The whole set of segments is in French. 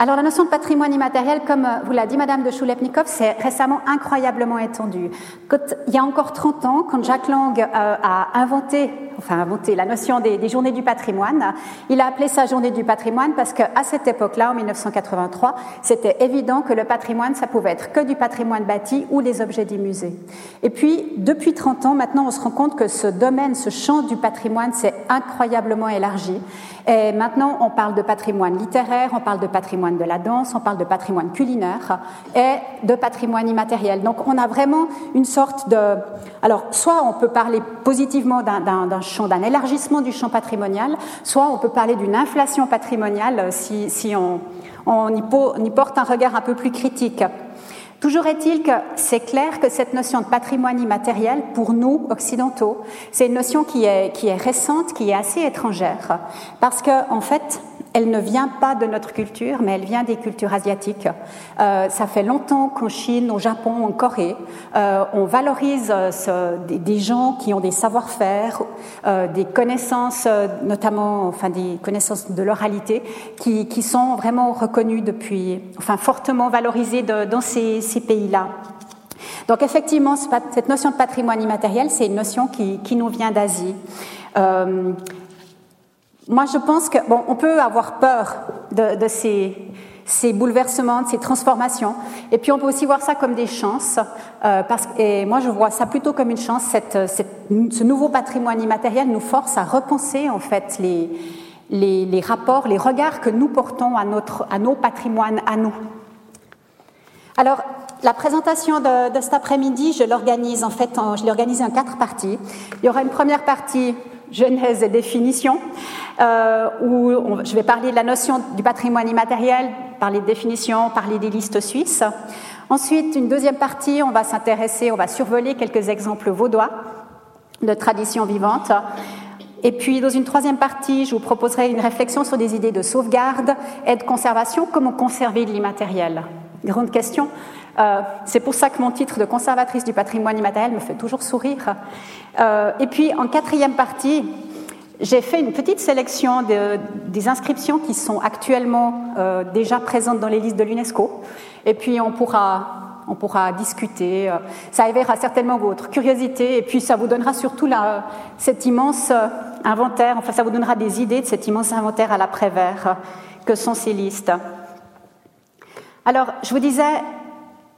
Alors la notion de patrimoine immatériel, comme euh, vous l'a dit Madame de Choulepnikov, c'est récemment incroyablement étendu. il y a encore 30 ans, quand Jacques Lang euh, a inventé, enfin inventé la notion des, journées du patrimoine, il a appelé ça journée du patrimoine parce qu'à cette époque-là, en 1983, c'était évident que le patrimoine, ça pouvait être que du patrimoine bâti ou des objets du musée. Et puis, depuis 30 ans, maintenant, on se rend compte que ce domaine, ce champ du patrimoine s'est incroyablement élargi. Et maintenant, on parle de patrimoine littéraire, on parle de patrimoine de la danse, on parle de patrimoine culinaire et de patrimoine immatériel. Donc, on a vraiment une sorte de... Alors, soit on peut parler positivement d'un champ, d'un élargissement du champ patrimonial, soit on peut parler d'une inflation patrimoniale si, si on, on y porte un regard un peu plus critique. Toujours est-il que c'est clair que cette notion de patrimoine immatériel, pour nous, occidentaux, c'est une notion qui est, qui est récente, qui est assez étrangère, parce qu'en en fait, elle ne vient pas de notre culture, mais elle vient des cultures asiatiques. Euh, ça fait longtemps qu'en Chine, au Japon, en Corée, euh, on valorise euh, des, gens qui ont des savoir-faire, des connaissances, notamment, enfin, des connaissances de l'oralité, qui, sont vraiment reconnues depuis, enfin, fortement valorisées dans ces, pays-là. Donc effectivement, cette notion de patrimoine immatériel, c'est une notion qui, nous vient d'Asie. Moi, je pense que bon, on peut avoir peur de, de ces, ces, bouleversements, de ces transformations, et puis on peut aussi voir ça comme des chances. Euh, parce, et moi, je vois ça plutôt comme une chance. Cette, cette, ce nouveau patrimoine immatériel nous force à repenser en fait les, les, les rapports, les regards que nous portons à, notre, à nos patrimoines, à nous. Alors, la présentation de, de cet après-midi, je l'organise en fait, je l'ai en quatre parties. Il y aura une première partie genèse et définition, euh, où je vais parler de la notion du patrimoine immatériel, parler de définition, parler des listes suisses. Ensuite, une deuxième partie, on va s'intéresser, on va survoler quelques exemples vaudois de traditions vivantes. Et puis, dans une troisième partie, je vous proposerai une réflexion sur des idées de sauvegarde et de conservation, comment conserver de l'immatériel. Grande question. Euh, c'est pour ça que mon titre de conservatrice du patrimoine immatériel me fait toujours sourire. Euh, et puis, en quatrième partie, j'ai fait une petite sélection de, des inscriptions qui sont actuellement euh, déjà présentes dans les listes de l'UNESCO. Et puis, on pourra, on pourra discuter. Ça éveillera certainement votre curiosité. Et puis, ça vous donnera surtout cet immense inventaire, enfin, ça vous donnera des idées de cet immense inventaire à l'après-vert que sont ces listes. Alors, je vous disais,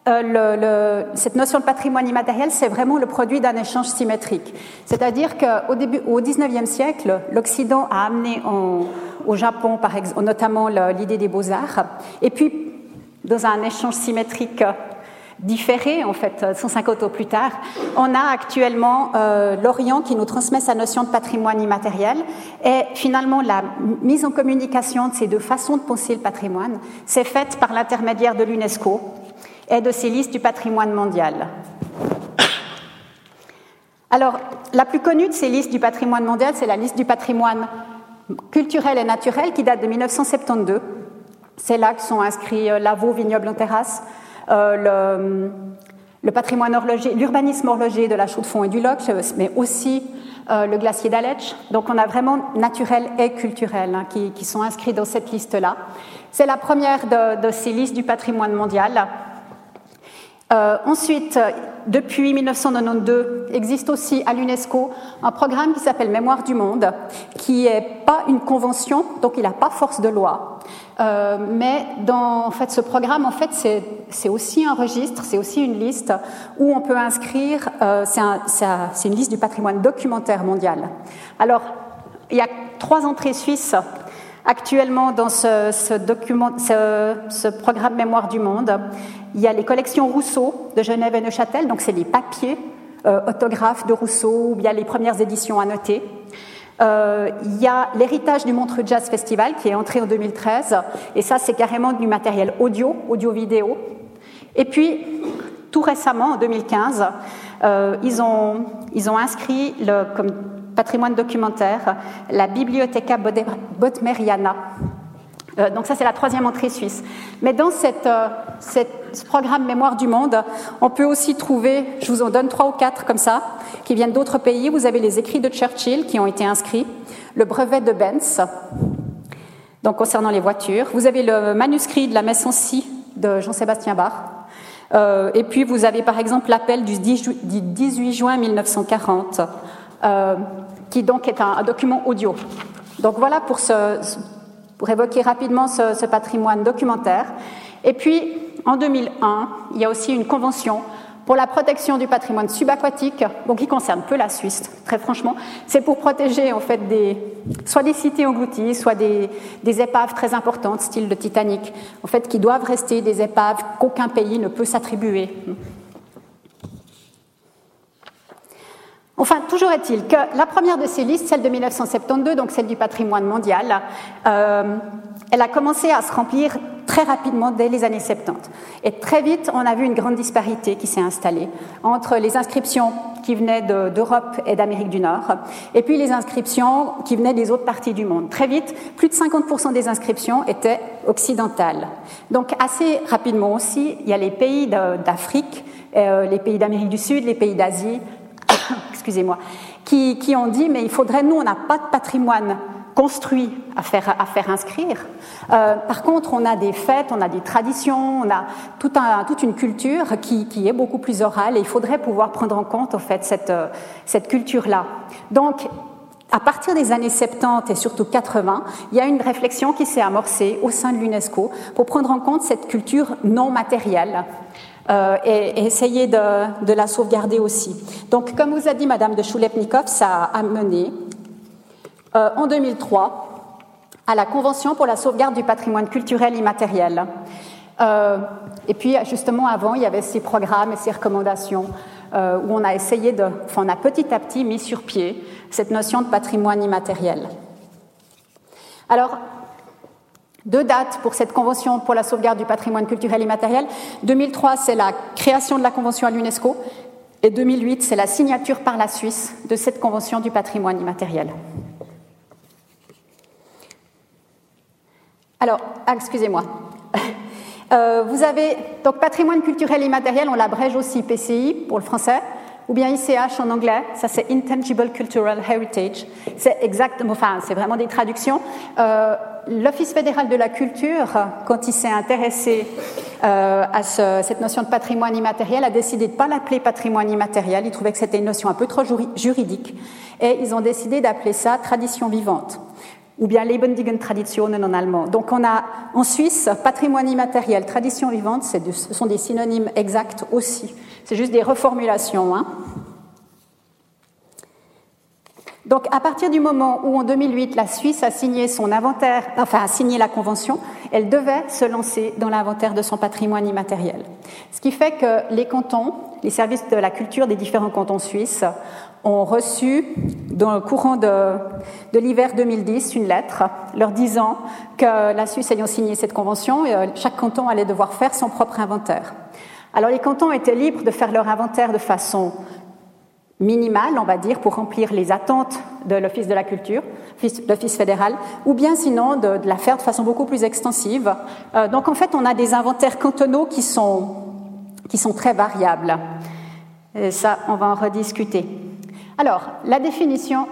euh, cette notion de patrimoine immatériel, c'est vraiment le produit d'un échange symétrique. C'est-à-dire qu'au début, au XIXe siècle, l'Occident a amené au Japon, par exemple, notamment l'idée des beaux-arts, et puis dans un échange symétrique différé, en fait, 150 ans plus tard, on a actuellement euh, l'Orient qui nous transmet sa notion de patrimoine immatériel, et finalement la mise en communication de ces deux façons de penser le patrimoine, s'est faite par l'intermédiaire de l'UNESCO, et de ces listes du patrimoine mondial. Alors, la plus connue de ces listes du patrimoine mondial, c'est la liste du patrimoine culturel et naturel qui date de 1972. C'est là que sont inscrits euh, Lavaux, vignoble en terrasse, euh, le, patrimoine horloger, l'urbanisme horloger de la Chaux-de-Fonds et du Loc, mais aussi euh, le glacier d'Aletsch. Donc on a vraiment naturel et culturel hein, qui, sont inscrits dans cette liste-là. C'est la première de, ces listes du patrimoine mondial. Euh, ensuite, depuis 1992, existe aussi à l'UNESCO un programme qui s'appelle Mémoire du Monde, qui n'est pas une convention, donc il n'a pas force de loi. Euh, mais dans en fait, ce programme, en fait, c'est aussi un registre, c'est aussi une liste où on peut inscrire, euh, c'est une liste du patrimoine documentaire mondial. Alors, il y a trois entrées suisses actuellement dans ce, ce, document, ce, ce programme Mémoire du Monde. Il y a les collections Rousseau de Genève et Neuchâtel, donc c'est les papiers euh, autographes de Rousseau, ou bien les premières éditions annotées. Euh, il y a l'héritage du Montreux Jazz Festival qui est entré en 2013, et ça c'est carrément du matériel audio, audio-vidéo. Et puis, tout récemment, en 2015, euh, ils, ont, ils ont inscrit comme patrimoine documentaire la Bibliotheca Bodmeriana euh, donc ça, c'est la troisième entrée suisse. Mais dans euh, ce programme Mémoire du Monde, on peut aussi trouver, je vous en donne trois ou quatre comme ça, qui viennent d'autres pays. Vous avez les écrits de Churchill qui ont été inscrits, le brevet de Benz, Donc concernant les voitures, vous avez le manuscrit de la messe en de Jean-Sébastien Bach. Euh, et puis vous avez par exemple l'appel du 18 juin 1940, euh, qui donc est un, document audio. Donc voilà pour, pour évoquer rapidement ce, patrimoine documentaire. Et puis en 2001, il y a aussi une convention pour la protection du patrimoine subaquatique, bon, qui concerne peu la Suisse, très franchement, c'est pour protéger en fait soit des cités englouties, soit des, des, épaves très importantes, style le Titanic, en fait, qui doivent rester des épaves qu'aucun pays ne peut s'attribuer. Enfin, toujours est-il que la première de ces listes, celle de 1972, donc celle du patrimoine mondial, euh, elle a commencé à se remplir très rapidement dès les années 70. Et très vite, on a vu une grande disparité qui s'est installée entre les inscriptions qui venaient d'Europe et d'Amérique du Nord, et puis les inscriptions qui venaient des autres parties du monde. Très vite, plus de 50% des inscriptions étaient occidentales. Donc assez rapidement aussi, il y a les pays d'Afrique, euh, les pays d'Amérique du Sud, les pays d'Asie, qui, ont dit mais il faudrait, nous, on n'a pas de patrimoine construit à faire, à faire inscrire. Euh, par contre, on a des fêtes, on a des traditions, on a toute une culture qui, qui, est beaucoup plus orale et il faudrait pouvoir prendre en compte, en fait, cette, euh, cette culture-là. Donc, à partir des années 70 et surtout 80, il y a une réflexion qui s'est amorcée au sein de l'UNESCO pour prendre en compte cette culture non matérielle euh, et, essayer de, la sauvegarder aussi. Donc, comme vous a dit Madame de Choulepnikov, ça a mené euh, en 2003 à la Convention pour la sauvegarde du patrimoine culturel immatériel. Euh, et puis, justement, avant, il y avait ces programmes et ces recommandations où on a essayé de, enfin, on a petit à petit mis sur pied cette notion de patrimoine immatériel. Alors, deux dates pour cette convention pour la sauvegarde du patrimoine culturel immatériel. 2003, c'est la création de la convention à l'UNESCO. Et 2008, c'est la signature par la Suisse de cette convention du patrimoine immatériel. Alors, ah, excusez-moi. Euh, vous avez donc patrimoine culturel immatériel, on l'abrège aussi PCI pour le français, ou bien ICH en anglais, ça c'est Intangible Cultural Heritage. C'est exactement, enfin, c'est vraiment des traductions. Euh, L'Office fédéral de la culture, quand il s'est intéressé euh, à ce, cette notion de patrimoine immatériel, a décidé de ne pas l'appeler patrimoine immatériel. Il trouvait que c'était une notion un peu trop juridique, et ils ont décidé d'appeler ça tradition vivante ou bien Lebendigen Traditionen en allemand. Donc on a en Suisse patrimoine immatériel, tradition vivante, ce sont des synonymes exacts aussi. C'est juste des reformulations. Hein. Donc à partir du moment où en 2008 la Suisse a signé son inventaire, enfin a signé la convention, elle devait se lancer dans l'inventaire de son patrimoine immatériel. Ce qui fait que les cantons, les services de la culture des différents cantons suisses ont reçu, dans le courant de, de l'hiver 2010, une lettre leur disant que la Suisse ayant signé cette convention, euh, chaque canton allait devoir faire son propre inventaire. Alors les cantons étaient libres de faire leur inventaire de façon minimale, on va dire, pour remplir les attentes de l'Office de la culture, l'Office fédéral, ou bien sinon de, la faire de façon beaucoup plus extensive. Euh, donc en fait, on a des inventaires cantonaux qui sont, qui sont très variables. Et ça, on va en rediscuter. Alors, la définition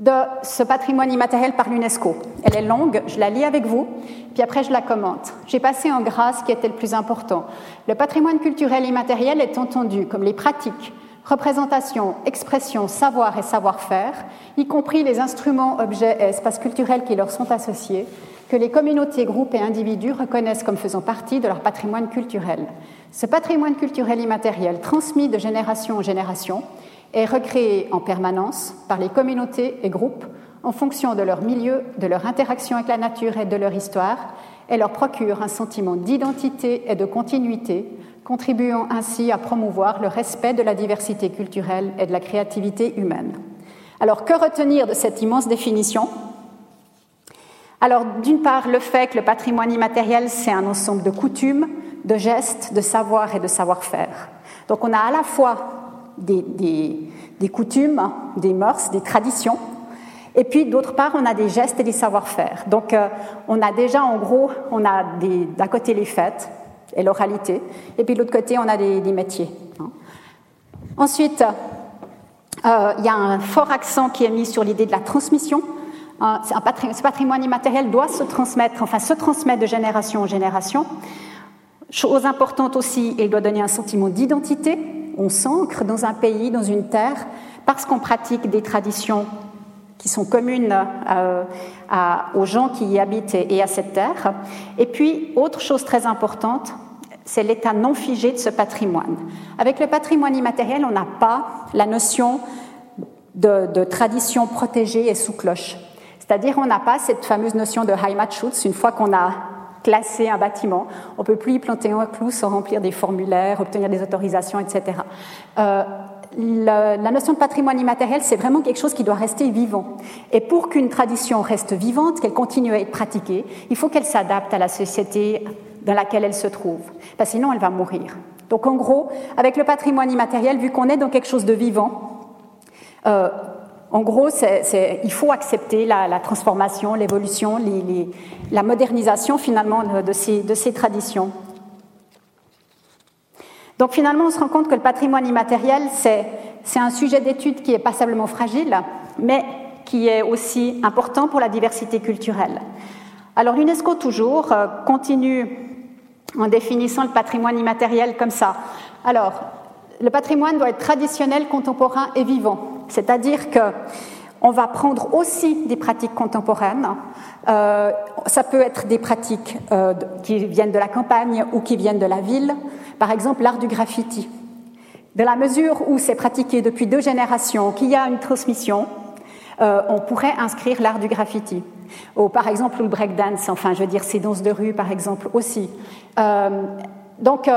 de ce patrimoine immatériel par l'UNESCO. Elle est longue, je la lis avec vous, puis après je la commente. J'ai passé en gras ce qui était le plus important. Le patrimoine culturel immatériel est entendu comme les pratiques, représentations, expressions, savoir et savoir-faire, y compris les instruments, objets et espaces culturels qui leur sont associés, que les communautés, groupes et individus reconnaissent comme faisant partie de leur patrimoine culturel. Ce patrimoine culturel immatériel, transmis de génération en génération, est recréé en permanence par les communautés et groupes en fonction de leur milieu, de leur interaction avec la nature et de leur histoire, et leur procure un sentiment d'identité et de continuité, contribuant ainsi à promouvoir le respect de la diversité culturelle et de la créativité humaine. Alors, que retenir de cette immense définition? Alors, d'une part, le fait que le patrimoine immatériel, c'est un ensemble de coutumes, de gestes, de savoir et de savoir-faire. Donc, on a à la fois des, coutumes, des mœurs, des traditions. Et puis, d'autre part, on a des gestes et des savoir-faire. Donc, euh, on a déjà, en gros, on a d'un côté les fêtes et l'oralité, et puis de l'autre côté, on a des, métiers. Hein. Ensuite, euh, il y a un fort accent qui est mis sur l'idée de la transmission. un, ce patrimoine immatériel doit se transmettre, enfin se transmettre de génération en génération. Chose importante aussi, il doit donner un sentiment d'identité. On s'ancre dans un pays, dans une terre, parce qu'on pratique des traditions qui sont communes euh, aux gens qui y habitent et à cette terre. Et puis, autre chose très importante, c'est l'état non figé de ce patrimoine. Avec le patrimoine immatériel, on n'a pas la notion de, tradition protégée et sous cloche. C'est-à-dire, on n'a pas cette fameuse notion de Heimatschutz. Une fois qu'on a classé un bâtiment, on ne peut plus y planter un clou sans remplir des formulaires, obtenir des autorisations, etc. Euh, la, la, notion de patrimoine immatériel, c'est vraiment quelque chose qui doit rester vivant. Et pour qu'une tradition reste vivante, qu'elle continue à être pratiquée, il faut qu'elle s'adapte à la société dans laquelle elle se trouve, parce que sinon elle va mourir. Donc en gros, avec le patrimoine immatériel, vu qu'on est dans quelque chose de vivant, euh, en gros, il faut accepter la, transformation, l'évolution, la modernisation finalement de ces, traditions. Donc finalement, on se rend compte que le patrimoine immatériel, c'est un sujet d'étude qui est passablement fragile, mais qui est aussi important pour la diversité culturelle. Alors l'UNESCO toujours euh, continue en définissant le patrimoine immatériel comme ça. Alors, le patrimoine doit être traditionnel, contemporain et vivant. C'est-à-dire que on va prendre aussi des pratiques contemporaines. Euh, ça peut être des pratiques euh, qui viennent de la campagne ou qui viennent de la ville. Par exemple, l'art du graffiti. De la mesure où c'est pratiqué depuis deux générations, qu'il y a une transmission, euh, on pourrait inscrire l'art du graffiti. Ou par exemple le breakdance, enfin je veux dire ces danses de rue par exemple aussi. Donc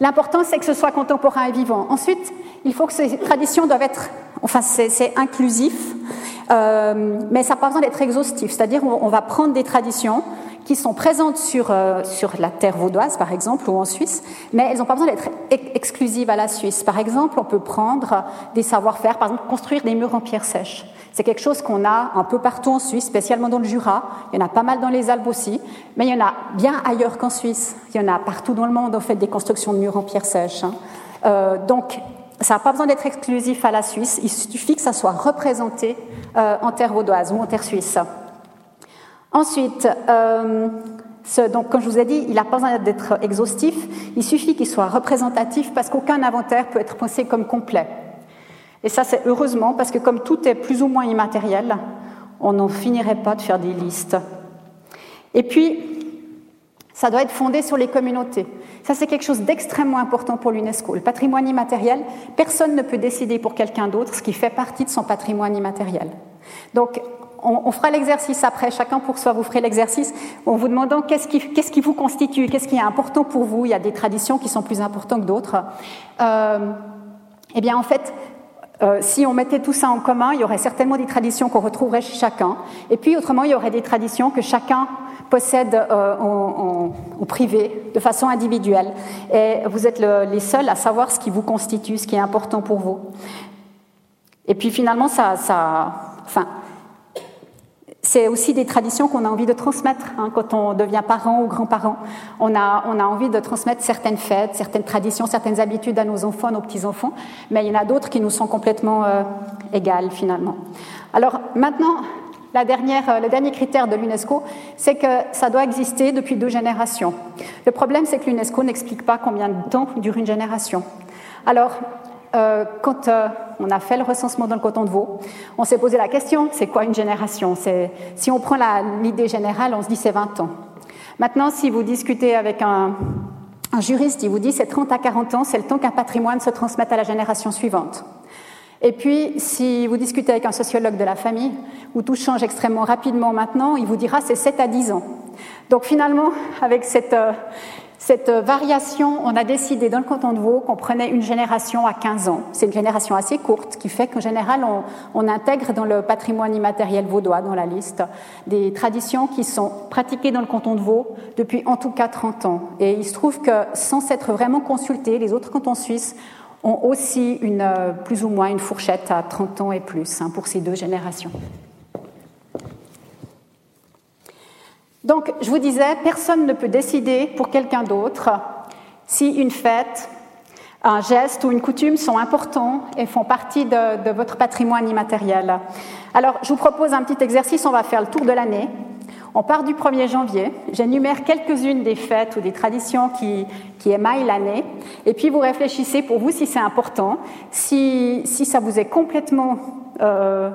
l'important c'est que ce soit contemporain et vivant. Ensuite, il faut que ces traditions doivent être, enfin c'est inclusif, mais ça n'a pas besoin d'être exhaustif. C'est-à-dire on va prendre des traditions qui sont présentes sur, euh, sur la terre vaudoise, par exemple, ou en Suisse, mais elles n'ont pas besoin d'être exclusives à la Suisse. Par exemple, on peut prendre des savoir-faire, par exemple, construire des murs en pierre sèche. C'est quelque chose qu'on a un peu partout en Suisse, spécialement dans le Jura. Il y en a pas mal dans les Alpes aussi, mais il y en a bien ailleurs qu'en Suisse. Il y en a partout dans le monde, on fait des constructions de murs en pierre sèche. Hein. Euh, donc, ça n'a pas besoin d'être exclusif à la Suisse, il suffit que ça soit représenté euh, en terre vaudoise ou en terre suisse. Ensuite, euh, donc, comme je vous ai dit, il n'a pas besoin d'être exhaustif, il suffit qu'il soit représentatif parce qu'aucun inventaire peut être pensé comme complet. Et ça, c'est heureusement parce que comme tout est plus ou moins immatériel, on n'en finirait pas de faire des listes. Et puis, ça doit être fondé sur les communautés. Ça, c'est quelque chose d'extrêmement important pour l'UNESCO. Le patrimoine immatériel, personne ne peut décider pour quelqu'un d'autre ce qui fait partie de son patrimoine immatériel. Donc, on, fera l'exercice après, chacun pour soi, vous ferez l'exercice en vous demandant qu'est-ce qui, vous constitue, qu'est-ce qui est important pour vous. Il y a des traditions qui sont plus importantes que d'autres. Euh, eh bien, en fait, euh, si on mettait tout ça en commun, il y aurait certainement des traditions qu'on retrouverait chez chacun. Et puis, autrement, il y aurait des traditions que chacun possède euh, privé, de façon individuelle. Et vous êtes les seuls à savoir ce qui vous constitue, ce qui est important pour vous. Et puis, finalement, ça, ça enfin, c'est aussi des traditions qu'on a envie de transmettre hein, quand on devient parent ou grand-parent. On a, on a envie de transmettre certaines fêtes, certaines traditions, certaines habitudes à nos enfants, nos petits-enfants, mais il y en a d'autres qui nous sont complètement euh, égales finalement. Alors maintenant, la dernière, euh, le dernier critère de l'UNESCO, c'est que ça doit exister depuis deux générations. Le problème, c'est que l'UNESCO n'explique pas combien de temps dure une génération. Alors, euh, quand euh, on a fait le recensement dans le coton de veau, on s'est posé la question, c'est quoi une génération? Si on prend l'idée générale, on se dit c'est 20 ans. Maintenant, si vous discutez avec un, un juriste, il vous dit c'est 30 à 40 ans, c'est le temps qu'un patrimoine se transmette à la génération suivante. Et puis, si vous discutez avec un sociologue de la famille, où tout change extrêmement rapidement maintenant, il vous dira c'est 7 à 10 ans. Donc finalement, avec cette, euh, cette variation, on a décidé dans le canton de Vaud qu'on prenait une génération à 15 ans. C'est une génération assez courte qui fait qu'en général, on, intègre dans le patrimoine immatériel vaudois, dans la liste, des traditions qui sont pratiquées dans le canton de Vaud depuis en tout cas 30 ans. Et il se trouve que sans s'être vraiment consultés, les autres cantons suisses ont aussi une, plus ou moins une fourchette à 30 ans et plus hein, pour ces deux générations. Donc, je vous disais, personne ne peut décider pour quelqu'un d'autre si une fête un geste ou une coutume sont importants et font partie de, votre patrimoine immatériel. Alors, je vous propose un petit exercice, on va faire le tour de l'année. On part du 1er janvier, j'énumère quelques-unes des fêtes ou des traditions qui, qui émaillent l'année, et puis vous réfléchissez pour vous si c'est important, si, si, ça vous est complètement euh,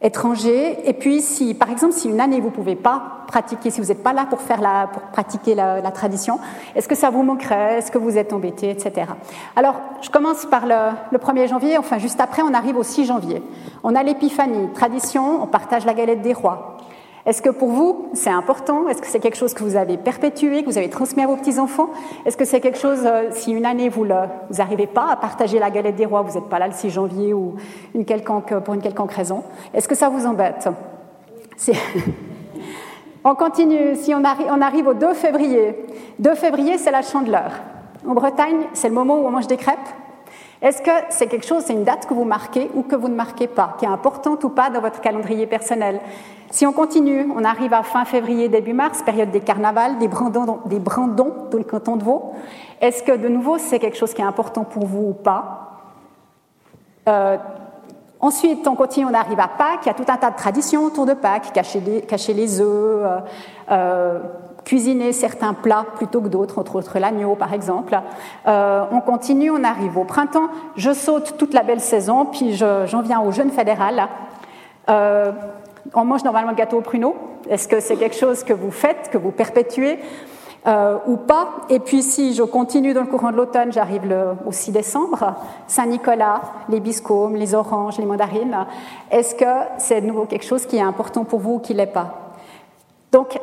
étranger. Et puis, si, par exemple, si une année vous ne pouvez pas pratiquer, si vous n'êtes pas là pour, faire la, pour pratiquer la, tradition, est-ce que ça vous manquerait? Est-ce que vous êtes embêté, etc. Alors, je commence par le, le 1er janvier, enfin, juste après, on arrive au 6 janvier. On a l'épiphanie, tradition, on partage la galette des rois. Est-ce que pour vous, c'est important? Est-ce que c'est quelque chose que vous avez perpétué, que vous avez transmis à vos petits-enfants? Est-ce que c'est quelque chose, euh, si une année vous n'arrivez pas à partager la galette des rois, vous n'êtes pas là le 6 janvier ou quelconque, pour une quelconque raison, est-ce que ça vous embête? On continue, si on, on arrive au 2 février. 2 février, c'est la chandeleur. En Bretagne, c'est le moment où on mange des crêpes. Est-ce que c'est quelque chose, c'est une date que vous marquez ou que vous ne marquez pas, qui est importante ou pas dans votre calendrier personnel? Si on continue, on arrive à fin février, début mars, période des carnavals, des brandons, dans le canton de Vaud. Est-ce que de nouveau c'est quelque chose qui est important pour vous ou pas? Euh, Ensuite, on continue, on arrive à Pâques, il y a tout un tas de traditions autour de Pâques, cacher les, cacher les œufs, euh, euh, cuisiner certains plats plutôt que d'autres, entre autres l'agneau par exemple. on continue, on arrive au printemps, je saute toute la belle saison, puis j'en viens au jeûne fédéral on mange normalement le gâteau au pruneau. Est-ce que c'est quelque chose que vous faites, que vous perpétuez euh, ou pas? Et puis si je continue dans le courant de l'automne, j'arrive au 6 décembre, Saint-Nicolas, les biscombes, les oranges, les mandarines. Est-ce que c'est de nouveau quelque chose qui est important pour vous ou qui l'est pas? Donc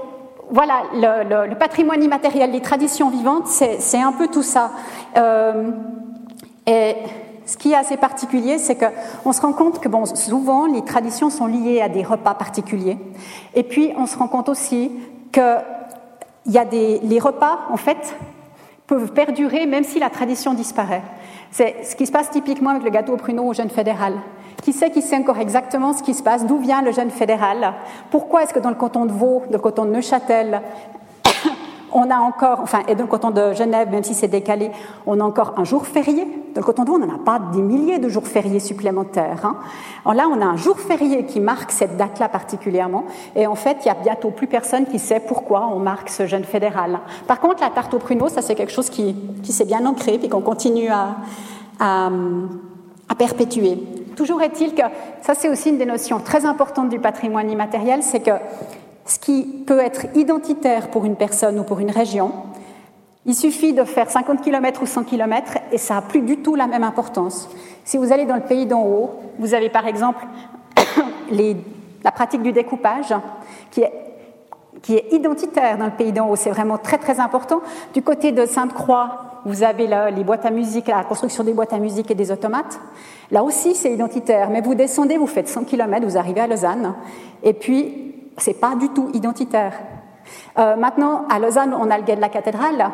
voilà, le, patrimoine immatériel, les traditions vivantes, c'est un peu tout ça. Euh, et ce qui est assez particulier, c'est qu'on se rend compte que bon, souvent les traditions sont liées à des repas particuliers. Et puis on se rend compte aussi que y a des, les repas, en fait, peuvent perdurer même si la tradition disparaît. C'est ce qui se passe typiquement avec le gâteau au pruneau au jeûne fédéral. Qui sait qui sait encore exactement ce qui se passe D'où vient le jeûne fédéral? Pourquoi est-ce que dans le canton de Vaud, dans le canton de Neuchâtel, on a encore, enfin, et dans le canton de Genève, même si c'est décalé, on a encore un jour férié? Dans le canton de Vaud, on n'en a pas des milliers de jours fériés supplémentaires. Hein. là, on a un jour férié qui marque cette date-là particulièrement. Et en fait, il y a bientôt plus personne qui sait pourquoi on marque ce jeûne fédéral. Par contre, la tarte au pruneau, ça c'est quelque chose qui, s'est bien ancré, puis qu'on continue à perpétuer. Toujours est-il que ça, c'est aussi une des notions très importantes du patrimoine immatériel, c'est que ce qui peut être identitaire pour une personne ou pour une région. Il suffit de faire 50 km ou 100 km et ça n'a plus du tout la même importance. Si vous allez dans le pays d'en haut, vous avez par exemple la pratique du découpage qui est, qui est identitaire dans le pays d'en haut. C'est vraiment très très important. Du côté de Sainte-Croix, vous avez les boîtes à musique, la construction des boîtes à musique et des automates. Là aussi, c'est identitaire. Mais vous descendez, vous faites 100 km, vous arrivez à Lausanne. Et puis, c'est pas du tout identitaire. Euh, maintenant, à Lausanne, on a le guet de la cathédrale.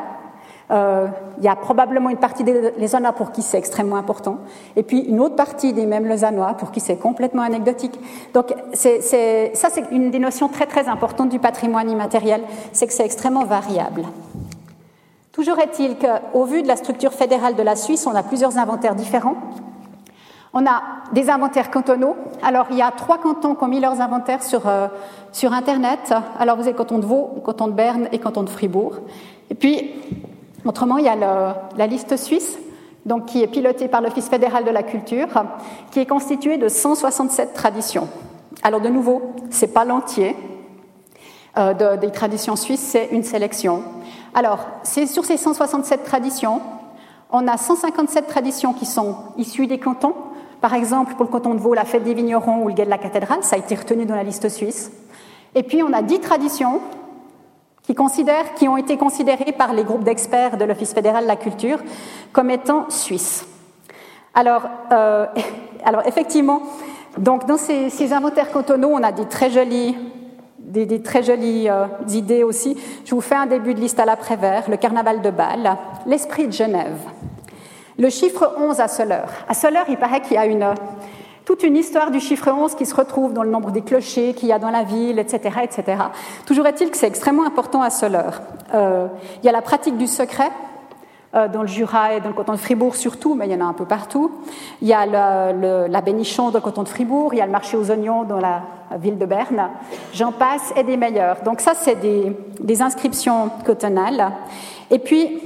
Euh, il y a probablement une partie des Lausannois pour qui c'est extrêmement important, et puis une autre partie des mêmes Lausannois pour qui c'est complètement anecdotique. Donc ça, c'est une des notions très très importantes du patrimoine immatériel, c'est que c'est extrêmement variable. Toujours est-il qu'au vu de la structure fédérale de la Suisse, on a plusieurs inventaires différents. On a des inventaires cantonaux. Alors, il y a trois cantons qui ont mis leurs inventaires sur, euh, sur Internet. Alors, vous avez le canton de Vaud, le canton de Berne et le canton de Fribourg. Et puis, autrement, il y a la liste suisse, donc, qui est pilotée par l'Office fédéral de la culture, qui est constituée de 167 traditions. Alors, de nouveau, ce n'est pas l'entier euh, des traditions suisses, c'est une sélection. Alors, sur ces 167 traditions, on a 157 traditions qui sont issues des cantons, par exemple, pour le canton de Vaud, la fête des vignerons ou le guet de la cathédrale, ça a été retenu dans la liste suisse. Et puis, on a dix traditions qui, ont été considérées par les groupes d'experts de l'Office fédéral de la culture comme étant suisses. Alors, euh, effectivement, donc dans ces, inventaires cantonaux, on a des très jolies, des, très jolies euh, idées aussi. Je vous fais un début de liste à l'après-vert, le carnaval de Bâle, l'esprit de Genève, le chiffre 11 à Soleure. À Soleure, il paraît qu'il y a une, toute une histoire du chiffre 11 qui se retrouve dans le nombre des clochers qu'il y a dans la ville, etc. etc. Toujours est-il que c'est extrêmement important à Soleure. Euh, il y a la pratique du secret. Euh, dans le Jura et dans le canton de Fribourg surtout, mais il y en a un peu partout. Il y a la Bénichon dans le canton de Fribourg, il y a le marché aux oignons dans la, ville de Berne, j'en passe, et des meilleurs. Donc ça, c'est des, inscriptions cotonales. Et puis,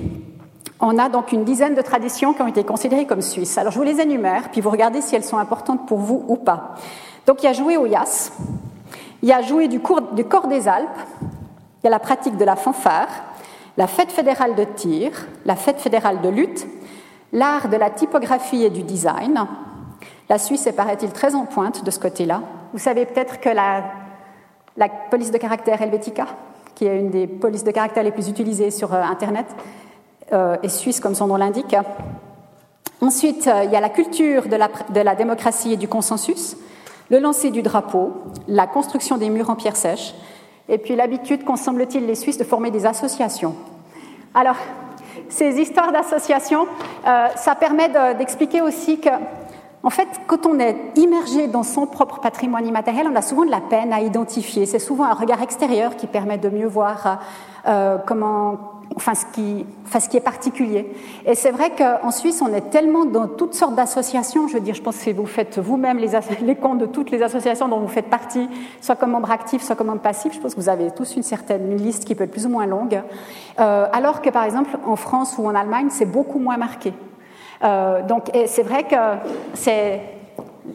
on a donc une dizaine de traditions qui ont été considérées comme suisses. Alors je vous les énumère, puis vous regardez si elles sont importantes pour vous ou pas. Donc il y a joué au Yas, il y a joué du, du corps des Alpes, il y a la pratique de la fanfare, la fête fédérale de tir, la fête fédérale de lutte, l'art de la typographie et du design. La Suisse est, paraît-il, très en pointe de ce côté-là. Vous savez peut-être que la, police de caractère Helvetica, qui est une des polices de caractère les plus utilisées sur euh, Internet, euh, est suisse comme son nom l'indique. Ensuite, euh, il y a la culture de la, de la démocratie et du consensus, le lancer du drapeau, la construction des murs en pierre sèche, et puis l'habitude qu'ont, semble-t-il, les Suisses de former des associations. Alors, ces histoires d'associations, euh, ça permet d'expliquer aussi que, en fait, quand on est immergé dans son propre patrimoine immatériel, on a souvent de la peine à identifier. C'est souvent un regard extérieur qui permet de mieux voir euh, comment enfin ce, qui, est particulier. Et c'est vrai qu'en Suisse, on est tellement dans toutes sortes d'associations. Je veux dire, je pense que vous faites vous-même les, comptes de toutes les associations dont vous faites partie, soit comme membre actif, soit comme membre passif. Je pense que vous avez tous une certaine liste qui peut être plus ou moins longue. Euh, alors que, par exemple, en France ou en Allemagne, c'est beaucoup moins marqué. Euh, donc, c'est vrai que c'est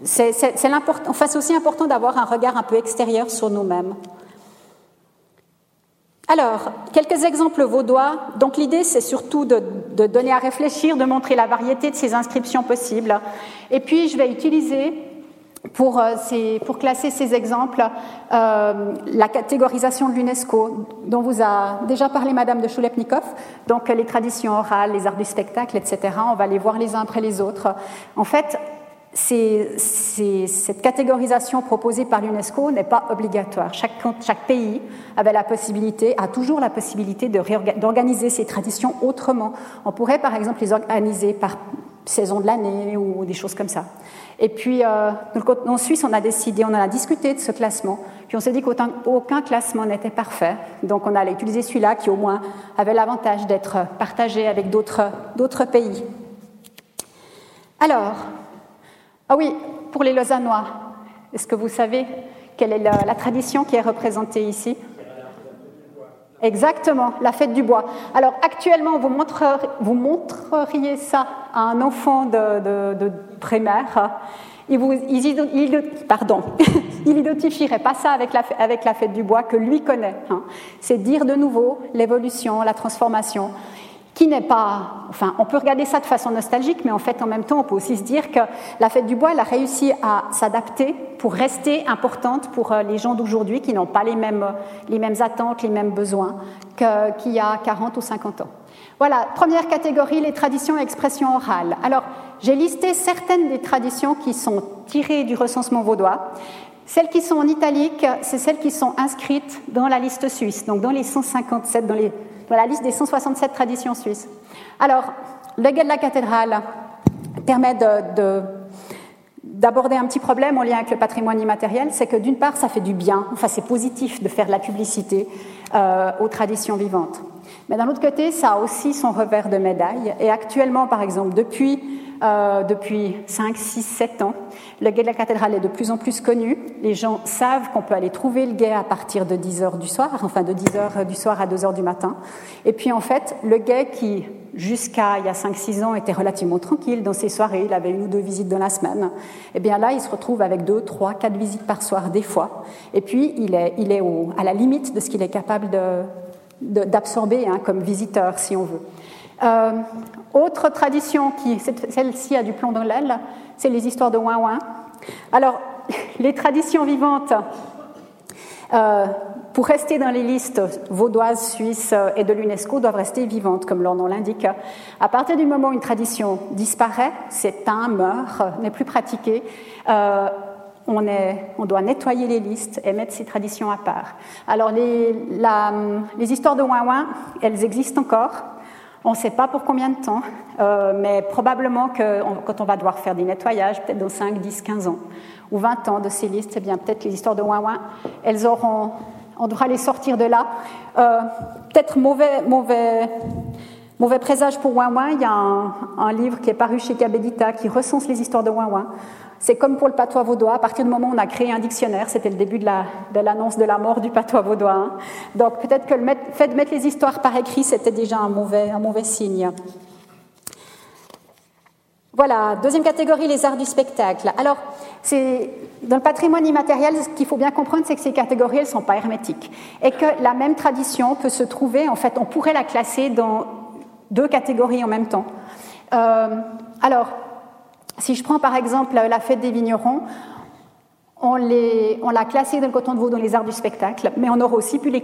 c'est aussi important d'avoir un regard un peu extérieur sur nous-mêmes. Alors, quelques exemples vaudois. Donc l'idée, c'est surtout de, donner à réfléchir, de montrer la variété de ces inscriptions possibles. Et puis, je vais utiliser pour, euh, classer ces exemples euh, la catégorisation de l'UNESCO, dont vous a déjà parlé Madame de Choulepnikov. Donc les traditions orales, les arts du spectacle, etc. On va les voir les uns après les autres. En fait, cette catégorisation proposée par l'UNESCO n'est pas obligatoire. Chaque, pays avait la possibilité, a toujours la possibilité d'organiser ses traditions autrement. On pourrait par exemple les organiser par saison de l'année ou des choses comme ça. Et puis, euh, en Suisse, on a décidé, on en a discuté de ce classement, puis on s'est dit qu'aucun classement n'était parfait. Donc, on allait utiliser celui-là qui, au moins, avait l'avantage d'être partagé avec d'autres pays. Alors, ah oui, pour les Lausannois, est-ce que vous savez quelle est la, tradition qui est représentée ici? Exactement, la fête du bois. Alors actuellement, vous, montreriez ça à un enfant de, primaire. Il, vous, identifierait pas ça avec la, avec la fête du bois que lui connaît. Hein. C'est dire de nouveau l'évolution, la transformation qui n'est pas, enfin, on peut regarder ça de façon nostalgique, mais en fait, en même temps, on peut aussi se dire que la fête du bois, elle a réussi à s'adapter pour rester importante pour euh, les gens d'aujourd'hui qui n'ont pas les mêmes, les mêmes attentes, les mêmes besoins qu'il y a 40 ou 50 ans. Voilà, première catégorie, les traditions et expressions orales. Alors, j'ai listé certaines des traditions qui sont tirées du recensement vaudois. Celles qui sont en italique, c'est celles qui sont inscrites dans la liste suisse, donc dans les 157, dans les dans la liste des 167 traditions suisses. Alors, le guet de la cathédrale permet d'aborder un petit problème en lien avec le patrimoine immatériel, c'est que d'une part, ça fait du bien, enfin c'est positif de faire de la publicité euh, aux traditions vivantes. Mais d'un autre côté, ça a aussi son revers de médaille. Et actuellement, par exemple, depuis 5, 6, 7 ans, le guet de la cathédrale est de plus en plus connu. Les gens savent qu'on peut aller trouver le guet à partir de 10 heures du soir, enfin de 10 heures du soir à 2 heures du matin. Et puis en fait, le guet qui, jusqu'à il y a 5-6 ans, était relativement tranquille dans ses soirées, il avait une ou deux visites dans la semaine, eh bien là, il se retrouve avec 2, 3, 4 visites par soir des fois. Et puis, il est, il est à la limite de ce qu'il est capable d'absorber hein, comme visiteur, si on veut. Euh, autre tradition qui, celle-ci a du plomb dans l'aile, c'est les histoires de ouin-ouin. Alors, les traditions vivantes, euh, pour rester dans les listes vaudoises, suisses et de l'UNESCO, doivent rester vivantes, comme leur nom l'indique. À partir du moment où une tradition disparaît, s'éteint, meurt, n'est plus pratiquée, euh, on, est, on, doit nettoyer les listes et mettre ces traditions à part. Alors, les, les histoires de ouin-ouin, elles existent encore. On ne sait pas pour combien de temps, euh, mais probablement que quand on va devoir faire des nettoyages, peut-être dans 5, 10, 15 ans ou 20 ans de ces listes, eh bien peut-être les histoires de ouin-ouin, elles auront, on devra les sortir de là. Euh, peut-être mauvais, mauvais, Mauvais présage pour Ouin Ouin, il y a un, livre qui est paru chez Cabedita qui recense les histoires de Ouin Ouin. C'est comme pour le patois vaudois, à partir du moment où on a créé un dictionnaire, c'était le début de l'annonce de, la mort du patois vaudois. Hein. Donc peut-être que le fait de mettre les histoires par écrit, c'était déjà un mauvais, signe. Voilà, deuxième catégorie, les arts du spectacle. Alors, dans le patrimoine immatériel, ce qu'il faut bien comprendre, c'est que ces catégories, elles ne sont pas hermétiques. Et que la même tradition peut se trouver, en fait, on pourrait la classer dans deux catégories en même temps. Euh, alors, si je prends par exemple la fête des vignerons, on, l'a classée dans le coton de veau dans les arts du spectacle, mais on aurait aussi pu la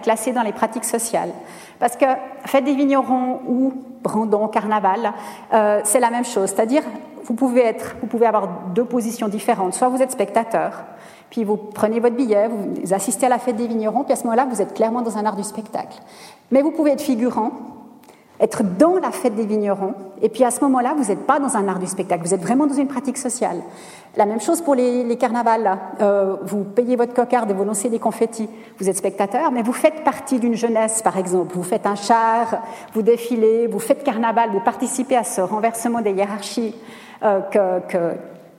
classer dans les pratiques sociales. Parce que fête des vignerons ou Brandon, carnaval, euh, c'est la même chose. C'est-à-dire, vous pouvez, être, vous pouvez avoir deux positions différentes. Soit vous êtes spectateur, puis vous prenez votre billet, vous assistez à la fête des vignerons, puis à ce moment-là, vous êtes clairement dans un art du spectacle. Mais vous pouvez être figurant, être dans la fête des vignerons, et puis à ce moment-là, vous n'êtes pas dans un art du spectacle, vous êtes vraiment dans une pratique sociale. La même chose pour les, carnavals. Euh, vous payez votre cocarde et vous lancez des confettis, vous êtes spectateur, mais vous faites partie d'une jeunesse, par exemple. Vous faites un char, vous défilez, vous faites carnaval, vous participez à ce renversement des hiérarchies euh,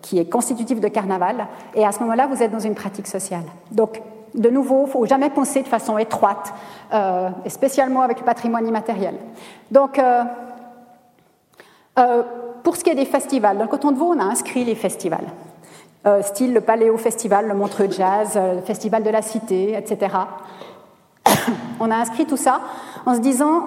qui est constitutif de carnaval, et à ce moment-là, vous êtes dans une pratique sociale. Donc, de nouveau, il faut jamais penser de façon étroite, euh, et spécialement avec le patrimoine immatériel. Donc, euh, euh, pour ce qui est des festivals, dans le Coton de Vaud, on a inscrit les festivals, style le Paléo Festival, le Montreux Jazz, le Festival de la Cité, etc. on a inscrit tout ça en se disant,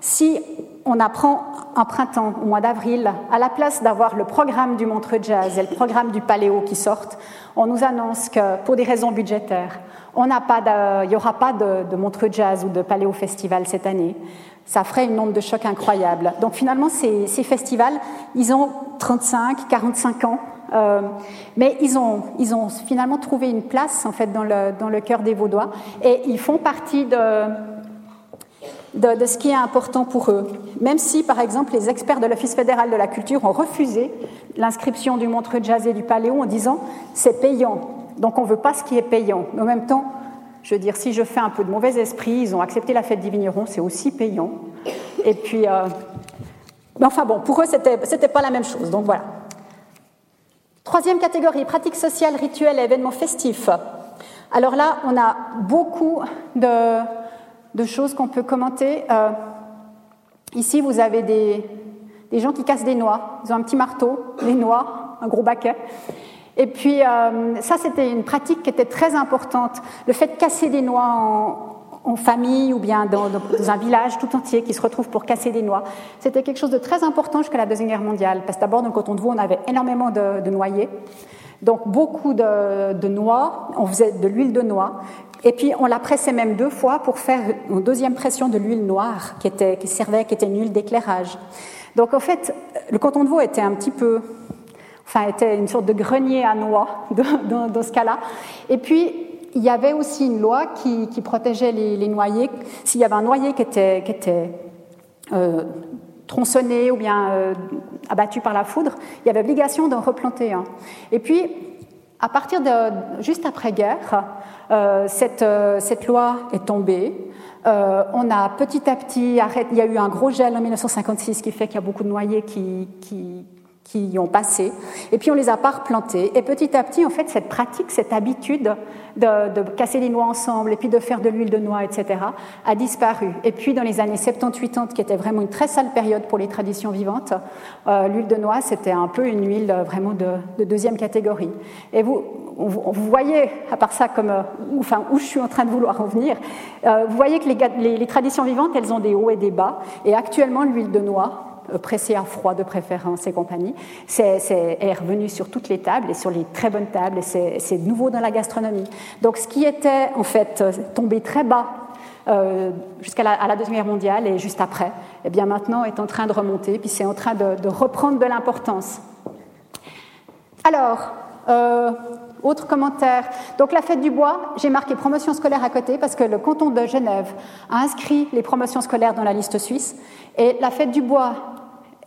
si on apprend un printemps, au mois d'avril, à la place d'avoir le programme du Montreux Jazz et le programme du Paléo qui sortent, on nous annonce que pour des raisons budgétaires, on il n'y aura pas de, Montreux Jazz ou de Paléo Festival cette année. Ça ferait une onde de choc incroyable. Donc finalement, ces, festivals, ils ont 35, 45 ans, euh, mais ils ont, finalement trouvé une place en fait dans le, cœur des Vaudois et ils font partie de, de, de, ce qui est important pour eux. Même si, par exemple, les experts de l'Office fédéral de la culture ont refusé l'inscription du Montreux Jazz et du Paléo en disant c'est payant. Donc on ne veut pas ce qui est payant. Mais en même temps, je veux dire, si je fais un peu de mauvais esprit, ils ont accepté la fête des vignerons, c'est aussi payant. Et puis, euh, mais enfin bon, pour eux, c'était, n'était pas la même chose. Donc voilà. Troisième catégorie, pratiques sociales, rituels et événements festifs. Alors là, on a beaucoup de, de choses qu'on peut commenter. Euh, ici, vous avez des, des gens qui cassent des noix. Ils ont un petit marteau, des noix, un gros baquet. Et puis, euh, ça, c'était une pratique qui était très importante. Le fait de casser des noix en, famille ou bien dans, un village tout entier qui se retrouve pour casser des noix, c'était quelque chose de très important jusqu'à la Deuxième Guerre mondiale. Parce que d'abord, dans le coton de veau, on avait énormément de, noyers. Donc, beaucoup de, noix, on faisait de l'huile de noix. Et puis, on la pressait même deux fois pour faire une deuxième pression de l'huile noire qui, était, qui servait, qui était une huile d'éclairage. Donc, en fait, le coton de veau était un petit peu enfin était une sorte de grenier à noix dans, ce cas-là. Et puis, il y avait aussi une loi qui, protégeait les, noyers. S'il y avait un noyer qui était, euh, tronçonné ou bien euh, abattu par la foudre, il y avait obligation d'en replanter un. Et puis, à partir de juste après-guerre, euh, cette, loi est tombée. on a petit à petit arrêté. Il y a eu un gros gel en 1956 qui fait qu'il y a beaucoup de noyers qui, qui, qui y ont passé, et puis on les a pas replantés. Et petit à petit, en fait, cette pratique, cette habitude de, casser les noix ensemble et puis de faire de l'huile de noix, etc., a disparu. Et puis dans les années 70-80, qui était vraiment une très sale période pour les traditions vivantes, euh, l'huile de noix, c'était un peu une huile vraiment de, deuxième catégorie. Et vous, vous voyez, à part ça, comme, euh, enfin, où je suis en train de vouloir en venir, euh, vous voyez que les, traditions vivantes, elles ont des hauts et des bas. Et actuellement, l'huile de noix, euh, pressé à froid de préférence et compagnie, c'est, est, revenu sur toutes les tables et sur les très bonnes tables, et c'est, nouveau dans la gastronomie. Donc ce qui était en fait euh, tombé très bas euh, jusqu'à la, Deuxième Guerre mondiale et juste après, eh bien maintenant est en train de remonter, puis c'est en train de, reprendre de l'importance. Alors, autre commentaire. Donc la fête du bois, j'ai marqué promotion scolaire à côté parce que le canton de Genève a inscrit les promotions scolaires dans la liste suisse. Et la fête du bois,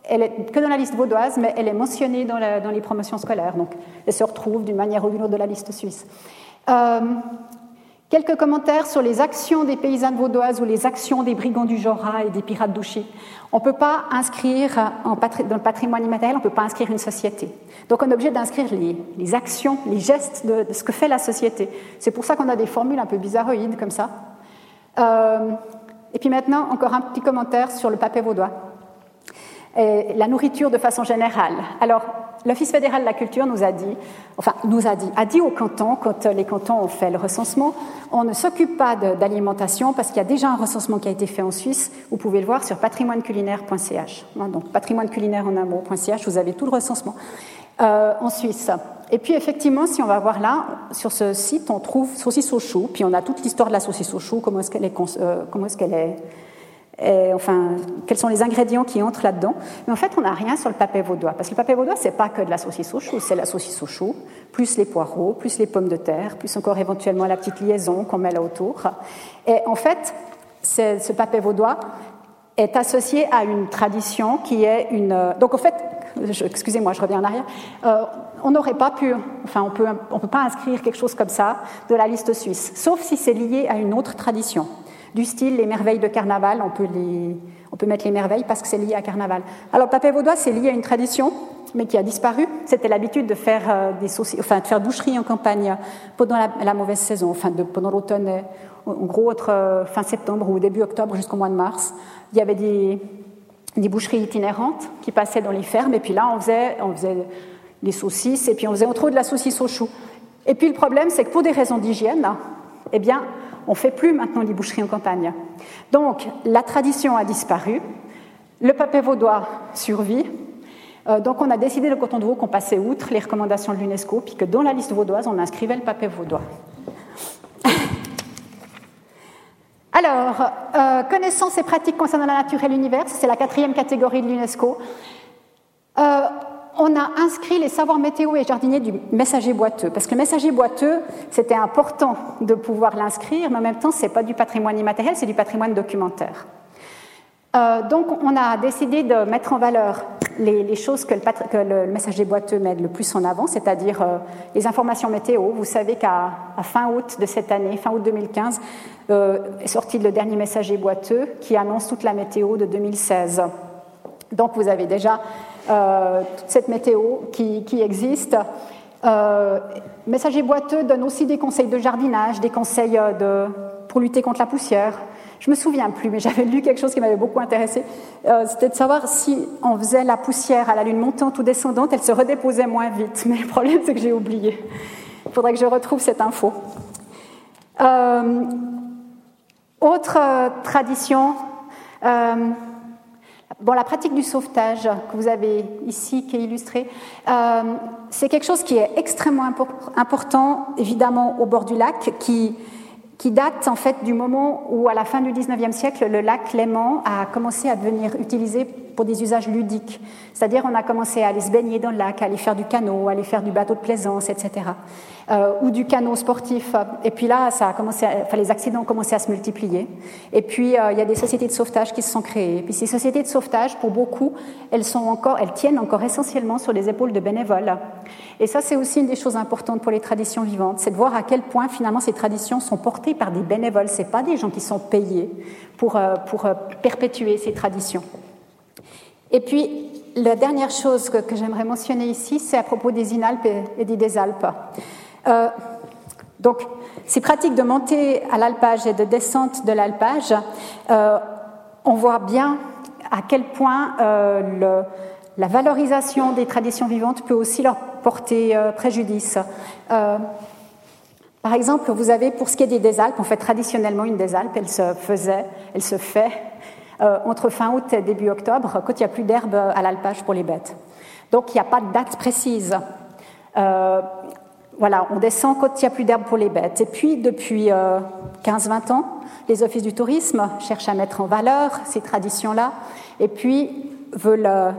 elle est que dans la liste vaudoise, mais elle est mentionnée dans, les promotions scolaires. Donc elle se retrouve d'une manière ou d'une autre de la liste suisse. Euh, Quelques commentaires sur les actions des paysannes vaudoises ou les actions des brigands du Jora et des pirates d'Ouchy. On ne peut pas inscrire dans le patrimoine immatériel, on ne peut pas inscrire une société. Donc on est obligé d'inscrire les, actions, les gestes de, ce que fait la société. C'est pour ça qu'on a des formules un peu bizarroïdes comme ça. Euh, et puis maintenant, encore un petit commentaire sur le papier vaudois. La nourriture de façon générale. Alors, l'Office fédéral de la culture nous a dit, enfin, nous a dit, a dit aux cantons, quand les cantons ont fait le recensement, on ne s'occupe pas d'alimentation parce qu'il y a déjà un recensement qui a été fait en Suisse. Vous pouvez le voir sur patrimoineculinaire.ch. Donc, patrimoineculinaire en un mot.ch, vous avez tout le recensement euh, en Suisse. Et puis effectivement, si on va voir là, sur ce site, on trouve saucisse au chou, puis on a toute l'histoire de la saucisse au chou, comment est-ce qu'elle est, euh, enfin, quels sont les ingrédients qui entrent là-dedans. Mais en fait, on n'a rien sur le papier vaudois, parce que le papier vaudois, c'est pas que de la saucisse au chou, c'est la saucisse au chou, plus les poireaux, plus les pommes de terre, plus encore éventuellement la petite liaison qu'on met là autour. Et en fait, ce papier vaudois est associé à une tradition qui est une. Donc en fait, excusez-moi, je reviens en arrière. Euh, on n'aurait pas pu, enfin, on peut, on peut pas inscrire quelque chose comme ça de la liste suisse, sauf si c'est lié à une autre tradition du style les merveilles de carnaval, on peut, mettre les merveilles parce que c'est lié à carnaval. Alors, papé vaudois, c'est lié à une tradition, mais qui a disparu. C'était l'habitude de faire euh, des enfin, de faire boucherie en campagne pendant la, mauvaise saison, enfin, de, pendant l'automne, en gros, entre euh, fin septembre ou début octobre jusqu'au mois de mars. Il y avait des, boucheries itinérantes qui passaient dans les fermes, et puis là, on faisait, on faisait des saucisses, et puis on faisait entre autres de la saucisse au chou. Et puis le problème, c'est que pour des raisons d'hygiène, eh bien, on ne fait plus maintenant les boucheries en campagne. Donc, la tradition a disparu, le papier vaudois survit. Euh, donc, on a décidé, le canton de Vaud, qu'on passait outre les recommandations de l'UNESCO, puis que dans la liste vaudoise, on inscrivait le papier vaudois. Alors, euh, connaissances et pratiques concernant la nature et l'univers, c'est la quatrième catégorie de l'UNESCO. Euh, on a inscrit les savoirs météo et jardiniers du messager boiteux, parce que le messager boiteux, c'était important de pouvoir l'inscrire, mais en même temps, ce n'est pas du patrimoine immatériel, c'est du patrimoine documentaire. Euh, donc, on a décidé de mettre en valeur les, choses que le, messager boiteux met le plus en avant, c'est-à-dire euh, les informations météo. Vous savez qu'à fin août de cette année, fin août 2015, euh, est sorti le dernier messager boiteux qui annonce toute la météo de 2016. Donc, vous avez déjà toute cette météo qui, existe. Euh, Messager boiteux donne aussi des conseils de jardinage, des conseils euh, pour lutter contre la poussière. Je me souviens plus, mais j'avais lu quelque chose qui m'avait beaucoup intéressé. Euh, C'était de savoir si on faisait la poussière à la lune montante ou descendante, elle se redéposait moins vite. Mais le problème, c'est que j'ai oublié. Il faudrait que je retrouve cette info. Euh, autre tradition, Bon, la pratique du sauvetage que vous avez ici, qui est illustrée, euh, c'est quelque chose qui est extrêmement important, évidemment, au bord du lac, qui, qui date en fait du moment où, à la fin du 19e siècle, le lac Léman a commencé à devenir utilisé pour des usages ludiques. C'est-à-dire, on a commencé à aller se baigner dans le lac, à aller faire du canot, à aller faire du bateau de plaisance, etc. Euh, ou du canot sportif. Et puis là, ça a commencé enfin, les accidents ont commencé à se multiplier. Et puis, euh, il y a des sociétés de sauvetage qui se sont créées. Et puis, ces sociétés de sauvetage, pour beaucoup, elles, sont encore, elles tiennent encore essentiellement sur les épaules de bénévoles. Et ça, c'est aussi une des choses importantes pour les traditions vivantes, c'est de voir à quel point, finalement, ces traditions sont portées par des bénévoles. Ce pas des gens qui sont payés pour, euh, pour perpétuer ces traditions. Et puis, la dernière chose que, j'aimerais mentionner ici, c'est à propos des Inalpes et, des Alpes. Euh, donc, ces pratiques de montée à l'alpage et de descente de l'alpage, euh, on voit bien à quel point euh, la valorisation des traditions vivantes peut aussi leur porter préjudice. par exemple, vous avez pour ce qui est des Désalpes, en fait traditionnellement une des Alpes, elle se faisait, elle se fait entre fin août et début octobre, quand il n'y a plus d'herbe à l'alpage pour les bêtes. Donc il n'y a pas de date précise. Voilà, on descend quand il n'y a plus d'herbe pour les bêtes. Et puis, depuis 15-20 euh, ans, les offices du tourisme cherchent à mettre en valeur ces traditions-là et puis veulent, euh,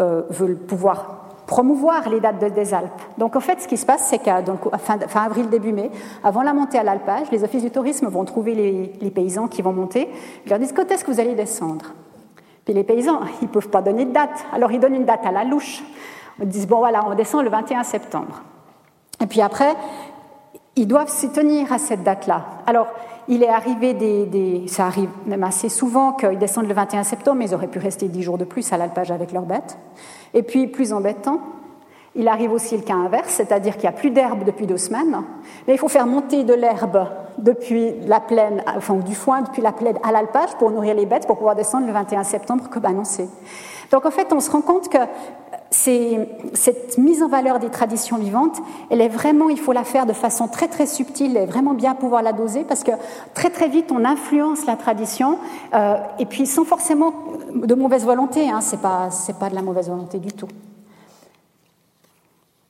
euh, veulent pouvoir promouvoir les dates des Alpes. Donc en fait, ce qui se passe, c'est qu'à fin, avril, début mai, avant la montée à l'alpage, les offices du tourisme vont trouver les, les paysans qui vont monter. Ils leur disent quand est-ce que vous allez descendre? Puis les paysans, ils ne peuvent pas donner de date. Alors ils donnent une date à la louche. Ils disent bon voilà, on descend le 21 septembre. Et puis après, ils doivent s'y tenir à cette date-là. Alors, il est arrivé des, Ça arrive même assez souvent qu'ils descendent le 21 septembre, mais ils auraient pu rester dix jours de plus à l'alpage avec leurs bêtes. Et puis, plus embêtant, il arrive aussi le cas inverse, c'est-à-dire qu'il n'y a plus d'herbe depuis deux semaines, mais il faut faire monter de l'herbe depuis la plaine, enfin du foin depuis la plaine à l'alpage pour nourrir les bêtes pour pouvoir descendre le 21 septembre comme annoncé. Donc en fait, on se rend compte que cette mise en valeur des traditions vivantes, elle est vraiment, il faut la faire de façon très très subtile et vraiment bien pouvoir la doser parce que très très vite on influence la tradition euh, et puis sans forcément de mauvaise volonté, hein, c'est pas c'est pas de la mauvaise volonté du tout.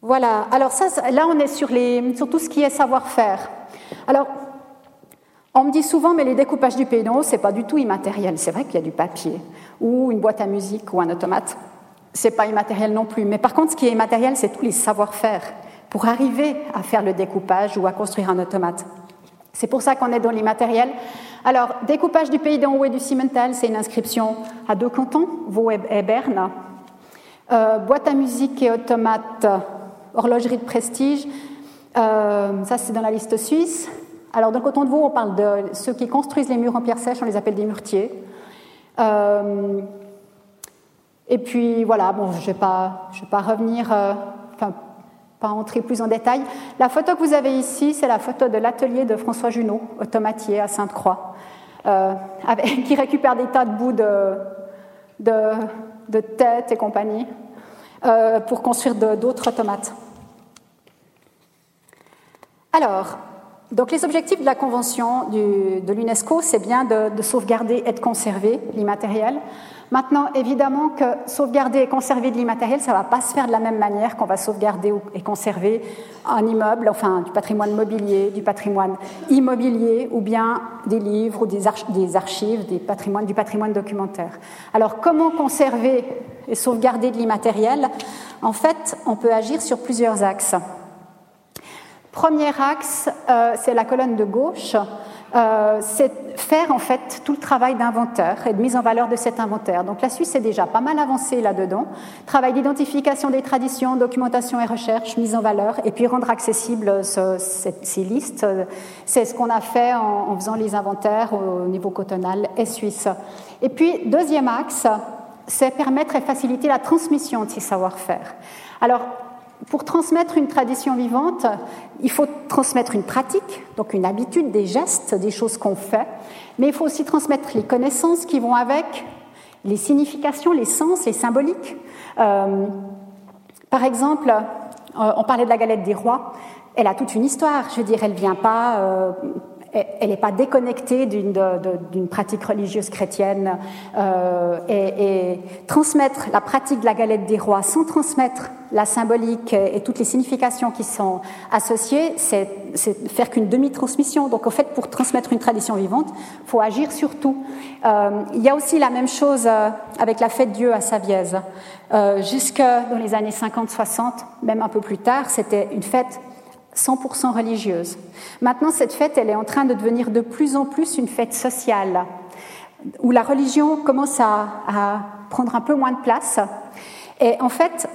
Voilà. Alors ça, là on est sur les sur tout ce qui est savoir-faire. Alors on me dit souvent, mais les découpages du haut, c'est pas du tout immatériel. C'est vrai qu'il y a du papier, ou une boîte à musique, ou un automate c'est pas immatériel non plus. Mais par contre, ce qui est immatériel, c'est tous les savoir-faire pour arriver à faire le découpage ou à construire un automate. C'est pour ça qu'on est dans l'immatériel. Alors, découpage du pays d'en haut et du Cimental, c'est une inscription à deux cantons, Vaud et Berne. Euh, boîte à musique et automate, horlogerie de prestige, euh, ça c'est dans la liste suisse. Alors, dans le canton de Vaud, on parle de ceux qui construisent les murs en pierre sèche, on les appelle des murtiers. Euh, et puis voilà, bon, je ne vais, pas, revenir, euh, enfin, pas entrer plus en détail. La photo que vous avez ici, c'est la photo de l'atelier de François Junot, automatier à Sainte-Croix, euh, qui récupère des tas de bouts de, de, tête et compagnie euh, pour construire d'autres automates. Alors, donc les objectifs de la Convention de l'UNESCO, c'est bien de, de, sauvegarder et de conserver l'immatériel. Maintenant, évidemment que sauvegarder et conserver de l'immatériel, ça ne va pas se faire de la même manière qu'on va sauvegarder et conserver un immeuble, enfin du patrimoine mobilier, du patrimoine immobilier, ou bien des livres ou des, archives, du patrimoine documentaire. Alors, comment conserver et sauvegarder de l'immatériel? En fait, on peut agir sur plusieurs axes. Premier axe, euh, c'est la colonne de gauche. Euh, c'est faire en fait tout le travail d'inventaire et de mise en valeur de cet inventaire. Donc la Suisse est déjà pas mal avancée là-dedans. Travail d'identification des traditions, documentation et recherche, mise en valeur, et puis rendre accessibles ces listes. C'est ce qu'on a fait en, en, faisant les inventaires au niveau cotonal et suisse. Et puis deuxième axe, c'est permettre et faciliter la transmission de ces savoir-faire. Alors pour transmettre une tradition vivante, il faut transmettre une pratique, donc une habitude, des gestes, des choses qu'on fait, mais il faut aussi transmettre les connaissances qui vont avec, les significations, les sens, les symboliques. Euh, par exemple, euh, on parlait de la galette des rois, elle a toute une histoire, je veux dire, elle ne vient pas euh, elle n'est pas déconnectée d'une pratique religieuse chrétienne. Euh, et, transmettre la pratique de la galette des rois sans transmettre la symbolique et, toutes les significations qui sont associées, c'est faire qu'une demi-transmission. Donc, au fait, pour transmettre une tradition vivante, il faut agir sur tout. Euh, il y a aussi la même chose euh, avec la fête Dieu à Savièse. jusque dans les années 50-60, même un peu plus tard, c'était une fête 100% religieuse. Maintenant, cette fête, elle est en train de devenir de plus en plus une fête sociale, où la religion commence à, prendre un peu moins de place. Et en fait,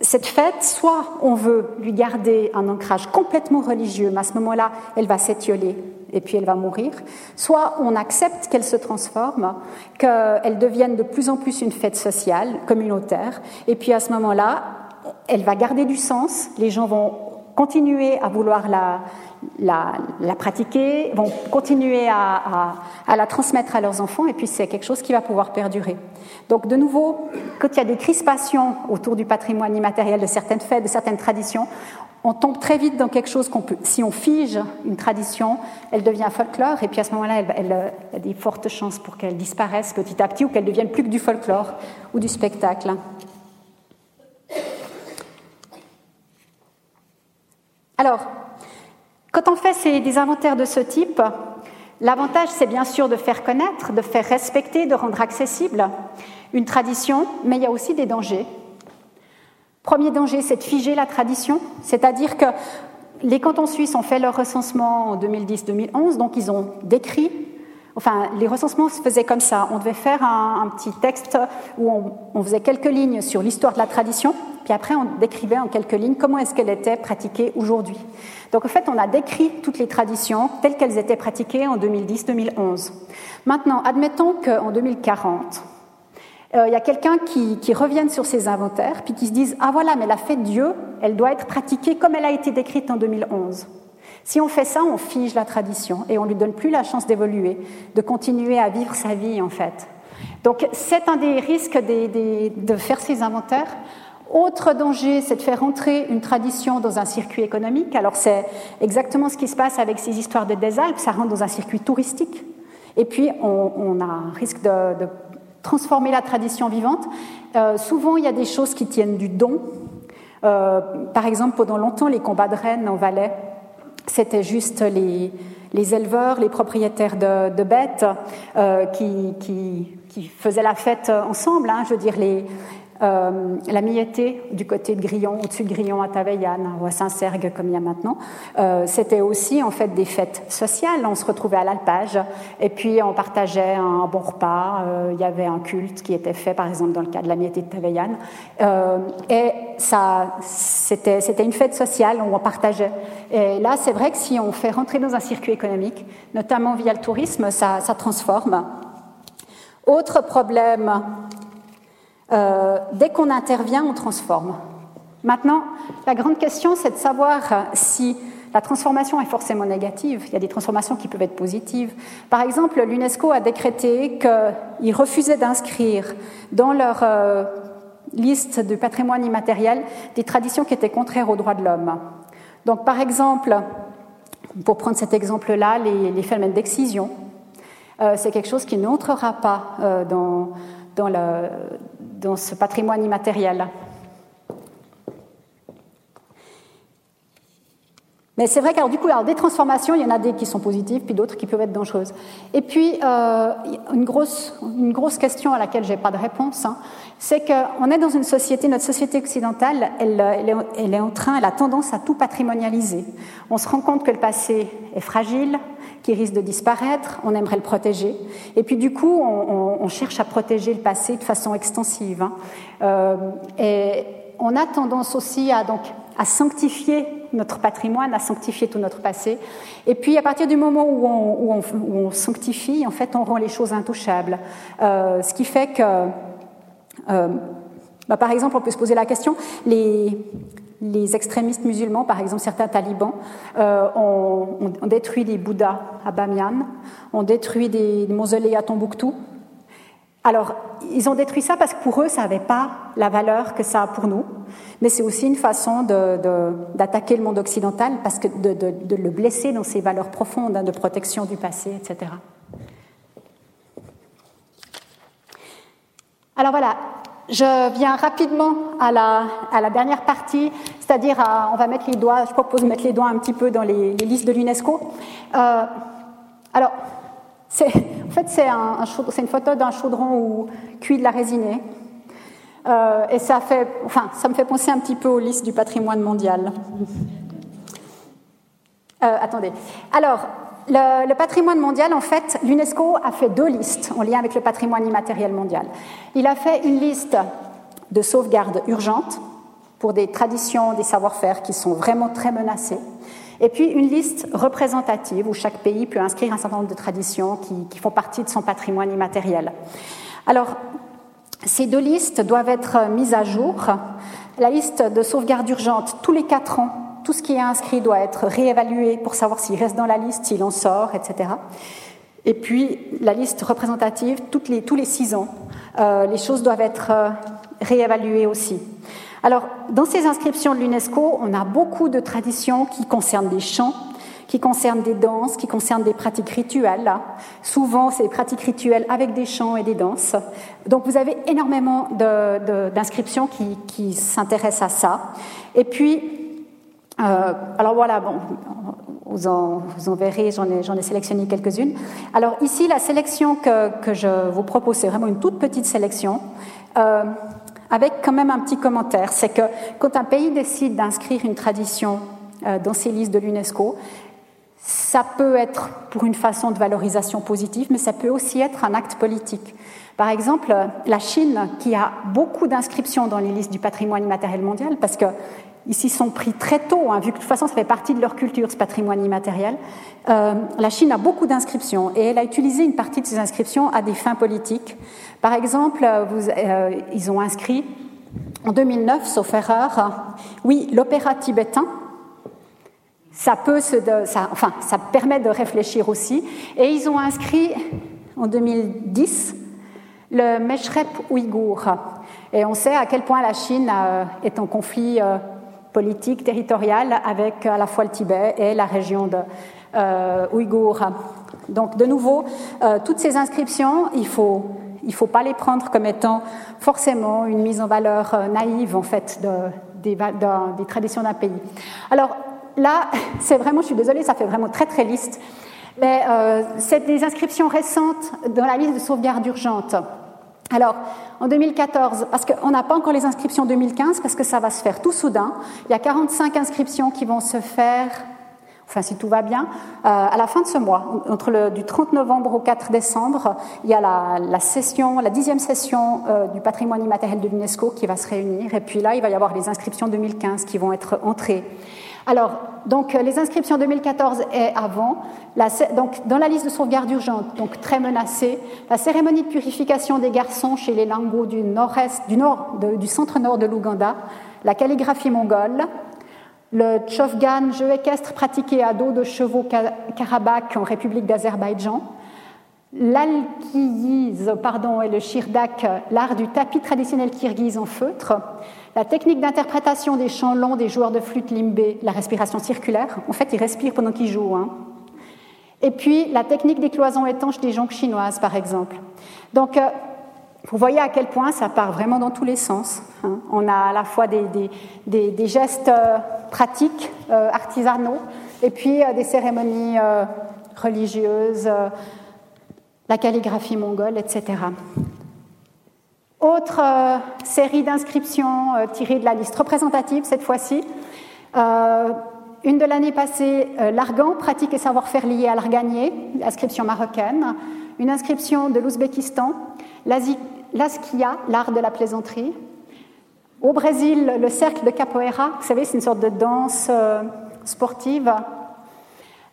cette fête, soit on veut lui garder un ancrage complètement religieux, mais à ce moment-là, elle va s'étioler et puis elle va mourir, soit on accepte qu'elle se transforme, qu'elle devienne de plus en plus une fête sociale, communautaire, et puis à ce moment-là, elle va garder du sens, les gens vont continuer à vouloir la, pratiquer, vont continuer à, la transmettre à leurs enfants, et puis c'est quelque chose qui va pouvoir perdurer. Donc de nouveau, quand il y a des crispations autour du patrimoine immatériel de certaines fêtes, de certaines traditions, on tombe très vite dans quelque chose qu'on peut, si on fige une tradition, elle devient folklore, et puis à ce moment-là, elle, il y a des fortes chances pour qu'elle disparaisse petit à petit ou qu'elle devienne plus que du folklore ou du spectacle. Alors, quand on fait des inventaires de ce type, l'avantage, c'est bien sûr de faire connaître, de faire respecter, de rendre accessible une tradition, mais il y a aussi des dangers. Premier danger, c'est de figer la tradition, c'est-à-dire que les cantons suisses ont fait leur recensement en 2010-2011, donc ils ont décrit enfin, les recensements se faisaient comme ça. On devait faire un, petit texte où on, faisait quelques lignes sur l'histoire de la tradition, puis après on décrivait en quelques lignes comment est-ce qu'elle était pratiquée aujourd'hui. Donc en fait, on a décrit toutes les traditions telles qu'elles étaient pratiquées en 2010-2011. Maintenant, admettons qu'en 2040, euh, il y a quelqu'un qui, revienne sur ses inventaires, puis qui se dise Ah voilà, mais la fête Dieu, elle doit être pratiquée comme elle a été décrite en 2011. Si on fait ça, on fige la tradition et on ne lui donne plus la chance d'évoluer, de continuer à vivre sa vie en fait. Donc c'est un des risques de faire ces inventaires. Autre danger, c'est de faire entrer une tradition dans un circuit économique. Alors c'est exactement ce qui se passe avec ces histoires de des Alpes, ça rentre dans un circuit touristique. Et puis on, a un risque de, transformer la tradition vivante. Euh, souvent, il y a des choses qui tiennent du don. Euh, par exemple, pendant longtemps, les combats de rennes en Valais, c'était juste les, les, éleveurs, les propriétaires de, bêtes euh, qui, faisaient la fête ensemble. Hein, je veux euh, la Miété du côté de Grillon, au-dessus de Grillon à Taveillanne ou à Saint-Sergue comme il y a maintenant, euh, c'était aussi en fait des fêtes sociales. On se retrouvait à l'alpage et puis on partageait un bon repas. Euh, il y avait un culte qui était fait, par exemple dans le cas de la Miété de Taveillanne, et ça, c'était c'était une fête sociale où on partageait. Et là, c'est vrai que si on fait rentrer dans un circuit économique, notamment via le tourisme, ça, ça transforme. Autre problème euh, dès qu'on intervient, on transforme. Maintenant, la grande question, c'est de savoir si la transformation est forcément négative. Il y a des transformations qui peuvent être positives. Par exemple, l'UNESCO a décrété qu'ils refusaient d'inscrire dans leur euh, liste de patrimoine immatériel des traditions qui étaient contraires aux droits de l'homme. Donc, par exemple, pour prendre cet exemple-là, les, phénomènes d'excision, euh, c'est quelque chose qui n'entrera pas dans, dans, le, dans ce patrimoine immatériel. Mais c'est vrai qu'alors du coup, alors des transformations, il y en a des qui sont positives, puis d'autres qui peuvent être dangereuses. Et puis euh, une grosse une grosse question à laquelle j'ai pas de réponse, hein, c'est qu'on est dans une société, notre société occidentale, elle, est, en train, elle a tendance à tout patrimonialiser. On se rend compte que le passé est fragile, risque de disparaître, on aimerait le protéger, et puis du coup, on, cherche à protéger le passé de façon extensive. Hein. Euh, et on a tendance aussi à donc à sanctifier notre patrimoine, à sanctifier tout notre passé. Et puis, à partir du moment où on, où on, sanctifie, en fait, on rend les choses intouchables. Euh, ce qui fait que, euh, bah, par exemple, on peut se poser la question, les, les extrémistes musulmans, par exemple certains talibans, euh, ont, détruit des Bouddhas à Bamiyan, ont détruit des mausolées à Tombouctou. Alors, ils ont détruit ça parce que pour eux, ça n'avait pas la valeur que ça a pour nous mais c'est aussi une façon d'attaquer le monde occidental, parce que de, le blesser dans ses valeurs profondes hein, de protection du passé, etc. Alors voilà, je viens rapidement à la, dernière partie, c'est-à-dire on va mettre les doigts, je propose de mettre les doigts un petit peu dans les, listes de l'UNESCO. Euh, alors, en fait, c'est un, une photo d'un chaudron où cuit de la résinée. Euh, et ça me fait penser un petit peu aux listes du patrimoine mondial. Euh, attendez. Alors, le, patrimoine mondial, en fait, l'UNESCO a fait deux listes en lien avec le patrimoine immatériel mondial. Il a fait une liste de sauvegarde urgente pour des traditions, des savoir-faire qui sont vraiment très menacés. Et puis une liste représentative où chaque pays peut inscrire un certain nombre de traditions qui, qui font partie de son patrimoine immatériel. Alors, ces deux listes doivent être mises à jour. La liste de sauvegarde urgente, tous les quatre ans, tout ce qui est inscrit doit être réévalué pour savoir s'il reste dans la liste, s'il en sort, etc. Et puis la liste représentative, les, tous les six ans, euh, les choses doivent être euh, réévaluées aussi. Alors, dans ces inscriptions de l'UNESCO, on a beaucoup de traditions qui concernent des chants, qui concernent des danses, qui concernent des pratiques rituelles. Souvent, c'est des pratiques rituelles avec des chants et des danses. Donc, vous avez énormément d'inscriptions qui, qui s'intéressent à ça. Et puis, euh, alors voilà, bon, vous en, verrez, j'en ai, sélectionné quelques-unes. Alors ici, la sélection que, que, je vous propose, c'est vraiment une toute petite sélection. Euh, avec quand même un petit commentaire, c'est que quand un pays décide d'inscrire une tradition euh, dans ses listes de l'UNESCO, ça peut être pour une façon de valorisation positive, mais ça peut aussi être un acte politique. Par exemple, la Chine, qui a beaucoup d'inscriptions dans les listes du patrimoine immatériel mondial, parce que ici sont pris très tôt, hein, vu que de toute façon ça fait partie de leur culture, ce patrimoine immatériel. Euh, la Chine a beaucoup d'inscriptions et elle a utilisé une partie de ces inscriptions à des fins politiques. Par exemple, vous, euh, ils ont inscrit en 2009, sauf erreur, oui, l'opéra tibétain. Ça, ça, permet de réfléchir aussi. Et ils ont inscrit en 2010 le Meshrep ouïghour. Et on sait à quel point la Chine euh, est en conflit politique territoriale avec à la fois le Tibet et la région de euh, ouïghour. Donc, de nouveau, euh, toutes ces inscriptions, il faut il faut pas les prendre comme étant forcément une mise en valeur euh, naïve en fait de, des, des traditions d'un pays. Alors là, c'est vraiment, je suis désolée, ça fait vraiment très très liste, mais c'est des inscriptions récentes dans la liste de sauvegarde urgente. Alors, en 2014, parce qu'on n'a pas encore les inscriptions 2015, parce que ça va se faire tout soudain, il y a 45 inscriptions qui vont se faire, enfin si tout va bien, euh, à la fin de ce mois, entre le, du 30 novembre au 4 décembre, il y a la, session, la dixième session euh, du patrimoine immatériel de l'UNESCO qui va se réunir, et puis là, il va y avoir les inscriptions 2015 qui vont être entrées. Alors, donc, euh, les inscriptions 2014 et avant, dans la liste de sauvegarde urgente, donc très menacée, la cérémonie de purification des garçons chez les Langos du nord-est, du, nord, du centre-nord de l'Ouganda, la calligraphie mongole, le Tchofgan, jeu équestre pratiqué à dos de chevaux Karabakh en République d'Azerbaïdjan, l'alkiyiz, pardon, et le shirdak, l'art du tapis traditionnel kirghiz en feutre, la technique d'interprétation des chants longs des joueurs de flûte limbé, la respiration circulaire, en fait, ils respirent pendant qu'ils jouent. Hein. Et puis, la technique des cloisons étanches des jonques chinoises, par exemple. Donc, euh, vous voyez à quel point ça part vraiment dans tous les sens. Hein. On a à la fois des, gestes euh, pratiques, euh, artisanaux, et puis des cérémonies religieuses, la calligraphie mongole, etc. Autre euh, série d'inscriptions euh, tirées de la liste représentative cette fois-ci. Euh, une de l'année passée, l'Argan, pratique et savoir-faire liés à l'arganier, inscription marocaine. Une inscription de l'Ouzbékistan, l'Askia, l'art de la plaisanterie. Au Brésil, le cercle de capoeira, vous savez, c'est une sorte de danse sportive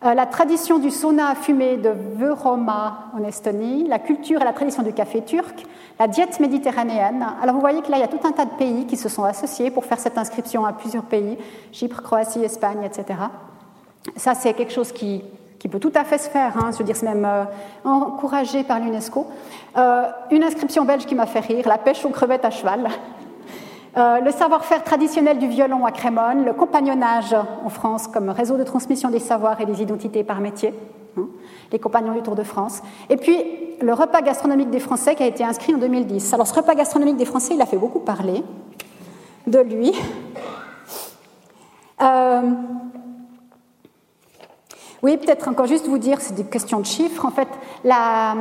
la tradition du sauna à fumée de Vöroma en Estonie, la culture et la tradition du café turc, la diète méditerranéenne. Alors vous voyez que là, il y a tout un tas de pays qui se sont associés pour faire cette inscription à plusieurs pays, Chypre, Croatie, Espagne, etc. Ça, c'est quelque chose qui, peut tout à fait se faire, hein. je veux dire, c'est même euh, encouragé par l'UNESCO. Euh, une inscription belge qui m'a fait rire, la pêche aux crevettes à cheval. Euh, le savoir-faire traditionnel du violon à Crémone, le compagnonnage en France comme réseau de transmission des savoirs et des identités par métier, hein, les compagnons du Tour de France, et puis le repas gastronomique des Français qui a été inscrit en 2010. Alors ce repas gastronomique des Français, il a fait beaucoup parler de lui. Euh, oui, peut-être encore juste vous dire, c'est des questions de chiffres. En fait, la,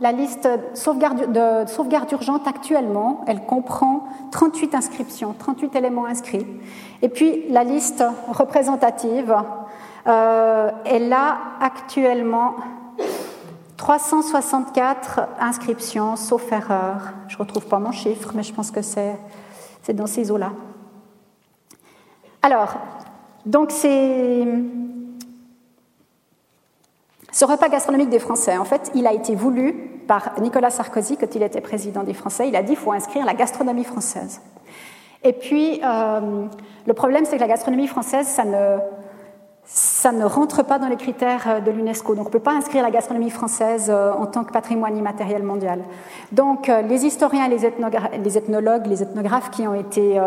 la liste de sauvegarde urgente actuellement, elle comprend 38 inscriptions, 38 éléments inscrits. Et puis la liste représentative, euh, elle a actuellement 364 inscriptions, sauf erreur. Je ne retrouve pas mon chiffre, mais je pense que c'est dans ces eaux-là. Alors, donc c'est ce repas gastronomique des Français, en fait, il a été voulu par Nicolas Sarkozy quand il était président des Français. Il a dit qu'il faut inscrire la gastronomie française. Et puis, euh, le problème, c'est que la gastronomie française, ça ne, ça ne rentre pas dans les critères de l'UNESCO. Donc, on ne peut pas inscrire la gastronomie française euh, en tant que patrimoine immatériel mondial. Donc, euh, les historiens, les, les, ethnologues, les ethnographes qui ont été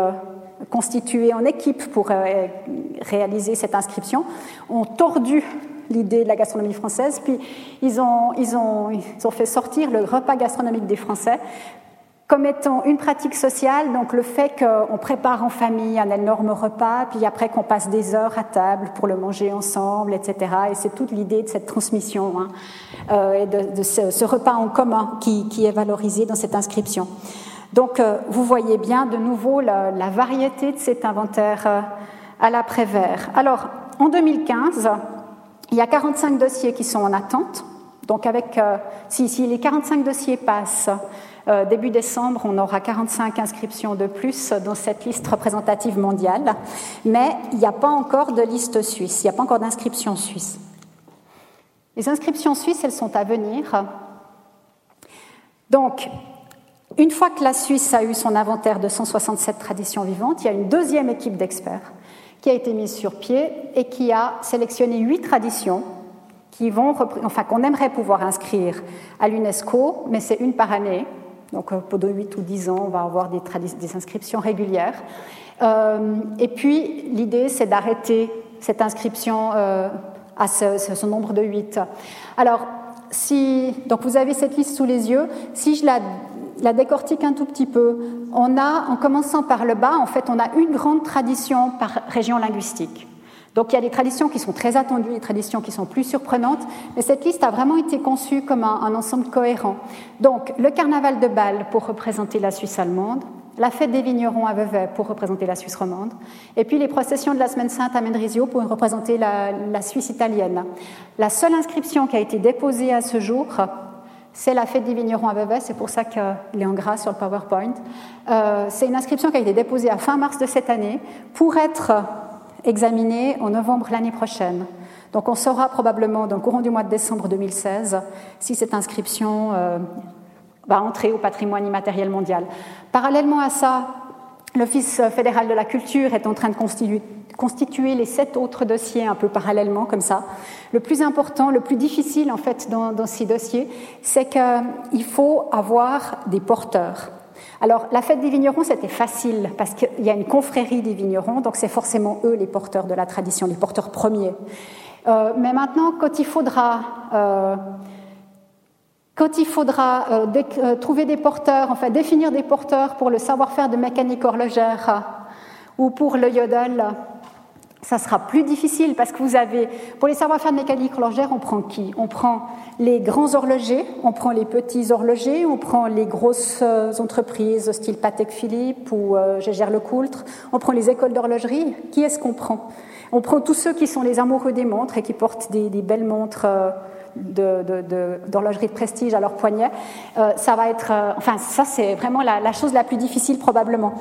constitués en équipe pour réaliser cette inscription ont tordu l'idée de la gastronomie française. Puis ils ont, ils, ont, ils ont fait sortir le repas gastronomique des Français comme étant une pratique sociale, donc le fait qu'on prépare en famille un énorme repas, puis après qu'on passe des heures à table pour le manger ensemble, etc. Et c'est toute l'idée de cette transmission hein, euh, et de, ce, repas en commun qui, qui, est valorisé dans cette inscription. Donc euh, vous voyez bien de nouveau la, variété de cet inventaire euh, à l'après-vert. Alors en 2015, Il y a 45 dossiers qui sont en attente. Donc, avec, euh, si, les 45 dossiers passent euh, début décembre, on aura 45 inscriptions de plus dans cette liste représentative mondiale. Mais il n'y a pas encore de liste suisse, il n'y a pas encore d'inscription suisse. Les inscriptions suisses, elles sont à venir. Donc, une fois que la Suisse a eu son inventaire de 167 traditions vivantes, il y a une deuxième équipe d'experts qui a été mise sur pied et qui a sélectionné huit traditions qui vont, enfin, qu'on aimerait pouvoir inscrire à l'UNESCO, mais c'est une par année. Donc, euh, pendant 8 ou 10 ans, on va avoir des, inscriptions régulières. Euh, et puis, l'idée, c'est d'arrêter cette inscription euh, à ce, ce, nombre de 8. Alors, si, donc vous avez cette liste sous les yeux. Si je la, la, décortique un tout petit peu, on a, en commençant par le bas, en fait, on a une grande tradition par région linguistique. Donc il y a des traditions qui sont très attendues, des traditions qui sont plus surprenantes, mais cette liste a vraiment été conçue comme un, ensemble cohérent. Donc le carnaval de Bâle pour représenter la Suisse allemande, la fête des vignerons à Vevey pour représenter la Suisse romande, et puis les processions de la Semaine Sainte à Mendrisio pour représenter la Suisse italienne. La seule inscription qui a été déposée à ce jour, c'est la fête des vignerons à Vevey, c'est pour ça qu'il est en gras sur le PowerPoint. Euh, c'est une inscription qui a été déposée à fin mars de cette année pour être examinée en novembre l'année prochaine. Donc on saura probablement dans le courant du mois de décembre 2016 si cette inscription euh, va entrer au patrimoine immatériel mondial. Parallèlement à ça, l'Office fédéral de la culture est en train de constituer, constituer, les sept autres dossiers un peu parallèlement comme ça. Le plus important, le plus difficile en fait dans, ces dossiers, c'est qu'il faut avoir des porteurs. Alors, la fête des vignerons, c'était facile parce qu'il y a une confrérie des vignerons, donc c'est forcément eux les porteurs de la tradition, les porteurs premiers. Euh, mais maintenant, quand il faudra euh, quand il euh, euh, trouver des porteurs, enfin définir des porteurs pour le savoir-faire de mécanique horlogère ou pour le yodel, ça sera plus difficile parce que vous avez, pour les savoir-faire de mécanique horlogère, on prend qui? On prend les grands horlogers, on prend les petits horlogers, on prend les grosses euh, entreprises style Patek Philippe ou euh, Gégère Lecoultre, on prend les écoles d'horlogerie. Qui est-ce qu'on prend? On prend tous ceux qui sont les amoureux des montres et qui portent des, belles montres. Euh, d'horlogerie de, prestige à leur poignet. Euh, ça va être, enfin, ça c'est vraiment la, la, chose la plus difficile probablement.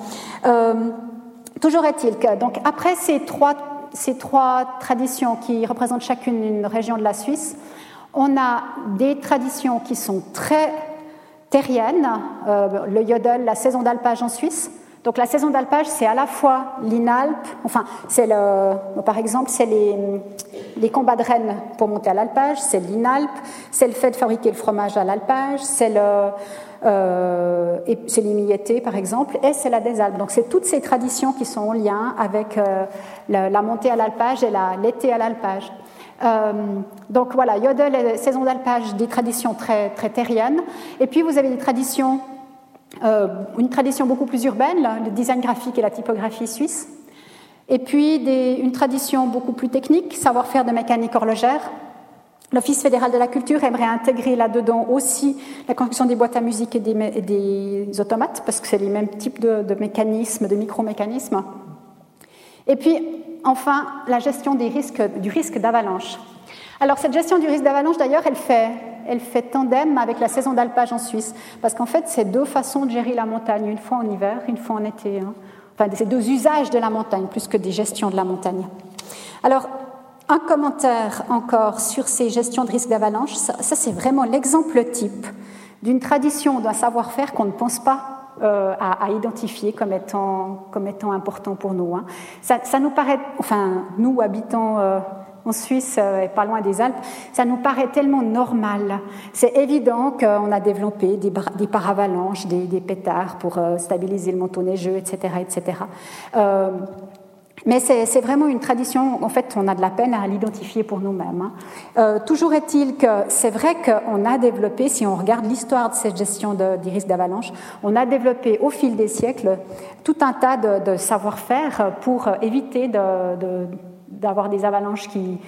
Toujours est-il que, donc, après ces trois, ces trois traditions qui représentent chacune une région de la Suisse, on a des traditions qui sont très terriennes, euh, le yodel, la saison d'alpage en Suisse, donc la saison d'alpage, c'est à la fois l'INALP, enfin, c'est le, par exemple, c'est les, les, combats de rennes pour monter à l'alpage, c'est l'INALP, c'est le fait de fabriquer le fromage à l'alpage, c'est le, euh, c'est l'immiété, par exemple, et c'est la des Alpes. Donc c'est toutes ces traditions qui sont en lien avec euh, la, montée à l'alpage et l'été à l'alpage. Euh, donc voilà, Yodel et saison d'alpage, des traditions très, très terriennes. Et puis vous avez des traditions une tradition beaucoup plus urbaine, le design graphique et la typographie suisse, et puis une tradition beaucoup plus technique, savoir-faire de mécanique horlogère. L'Office fédéral de la culture aimerait intégrer là-dedans aussi la construction des boîtes à musique et des, automates, parce que c'est les mêmes types de, mécanismes, de micro-mécanismes. Et puis, enfin, la gestion du risque d'avalanche. Alors, cette gestion du risque d'avalanche, d'ailleurs, elle fait elle fait tandem avec la saison d'alpage en Suisse, parce qu'en fait, c'est deux façons de gérer la montagne, une fois en hiver, une fois en été. Hein. Enfin, c'est deux usages de la montagne, plus que des gestions de la montagne. Alors, un commentaire encore sur ces gestions de risque d'avalanche, ça, c'est vraiment l'exemple type d'une tradition, d'un savoir-faire qu'on ne pense pas euh, à, identifier comme étant, comme étant important pour nous. Hein. Ça, ça, nous paraît, enfin, nous habitants euh, en Suisse euh, et pas loin des Alpes, ça nous paraît tellement normal. C'est évident qu'on a développé des, des paravalanches, des, des, pétards pour stabiliser le manteau neigeux, etc. etc. Mais c'est vraiment une tradition, en fait, on a de la peine à l'identifier pour nous-mêmes. Hein. Euh, toujours est-il que c'est vrai qu'on a développé, si on regarde l'histoire de cette gestion de, des risques d'avalanche, on a développé au fil des siècles tout un tas de, savoir-faire pour éviter d'avoir des avalanches qui,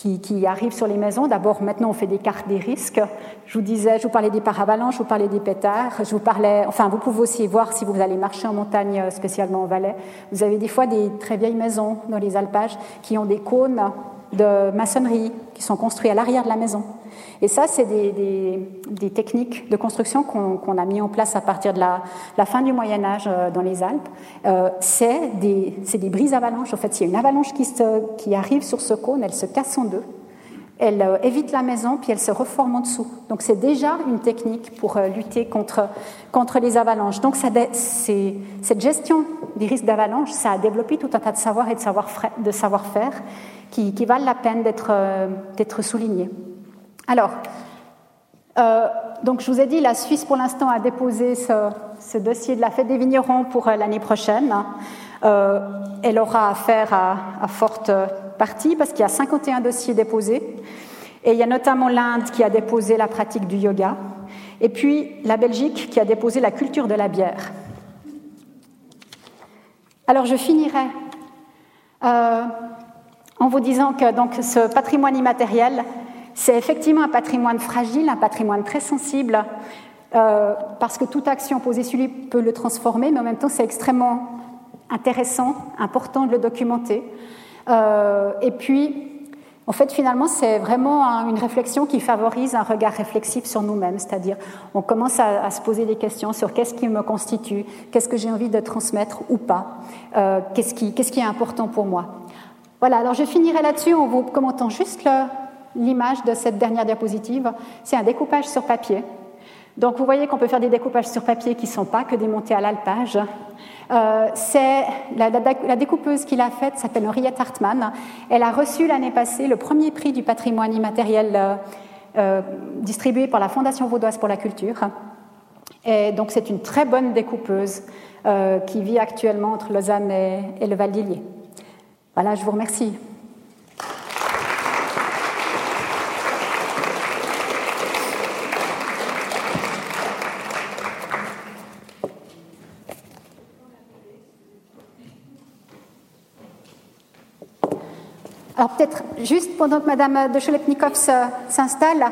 qui, qui, arrivent sur les maisons. D'abord, maintenant, on fait des cartes des risques. Je vous disais, je vous parlais des paravalanches, je vous parlais des pétards, je vous parlais, enfin, vous pouvez aussi voir si vous allez marcher en montagne, euh, spécialement en Valais. Vous avez des fois des très vieilles maisons dans les alpages qui ont des cônes de maçonnerie qui sont construits à l'arrière de la maison. Et ça, c'est des, techniques de construction qu'on a mis en place à partir de la, fin du Moyen Âge euh, dans les Alpes. Euh, c'est des, des, brises avalanches. En fait, s'il y a une avalanche qui, qui arrive sur ce cône, elle se casse en deux elle euh, évite la maison, puis elle se reforme en dessous. Donc c'est déjà une technique pour lutter contre, contre les avalanches. Donc ça, cette gestion des risques d'avalanche, ça a développé tout un tas de savoirs et de savoir-faire savoir qui, valent la peine d'être euh, soulignés. Alors, donc je vous ai dit, la Suisse pour l'instant a déposé ce, dossier de la fête des vignerons pour l'année prochaine. elle aura affaire à, forte partie parce qu'il y a 51 dossiers déposés. Et il y a notamment l'Inde qui a déposé la pratique du yoga. Et puis la Belgique qui a déposé la culture de la bière. Alors je finirai euh, en vous disant que donc, ce patrimoine immatériel, c'est effectivement un patrimoine fragile, un patrimoine très sensible, euh, parce que toute action posée sur lui peut le transformer, mais en même temps c'est extrêmement intéressant, important de le documenter. Euh, et puis, en fait, finalement, c'est vraiment une réflexion qui favorise un regard réflexif sur nous-mêmes, c'est-à-dire on commence à, se poser des questions sur qu'est-ce qui me constitue, qu'est-ce que j'ai envie de transmettre ou pas, euh, qu'est-ce qui, qui, est important pour moi. Voilà, alors je finirai là-dessus en vous commentant juste l'image de cette dernière diapositive. C'est un découpage sur papier. Donc vous voyez qu'on peut faire des découpages sur papier qui ne sont pas que des montées à l'alpage. Euh, c'est la, découpeuse qui l'a faite s'appelle Henriette Hartmann. Elle a reçu l'année passée le premier prix du patrimoine immatériel euh, euh, distribué par la Fondation vaudoise pour la culture. Et donc c'est une très bonne découpeuse qui vit actuellement entre Lausanne et, et le Val d'Illier. Voilà, je vous remercie. Alors peut-être juste pendant que Madame de Cholepnikov s'installe,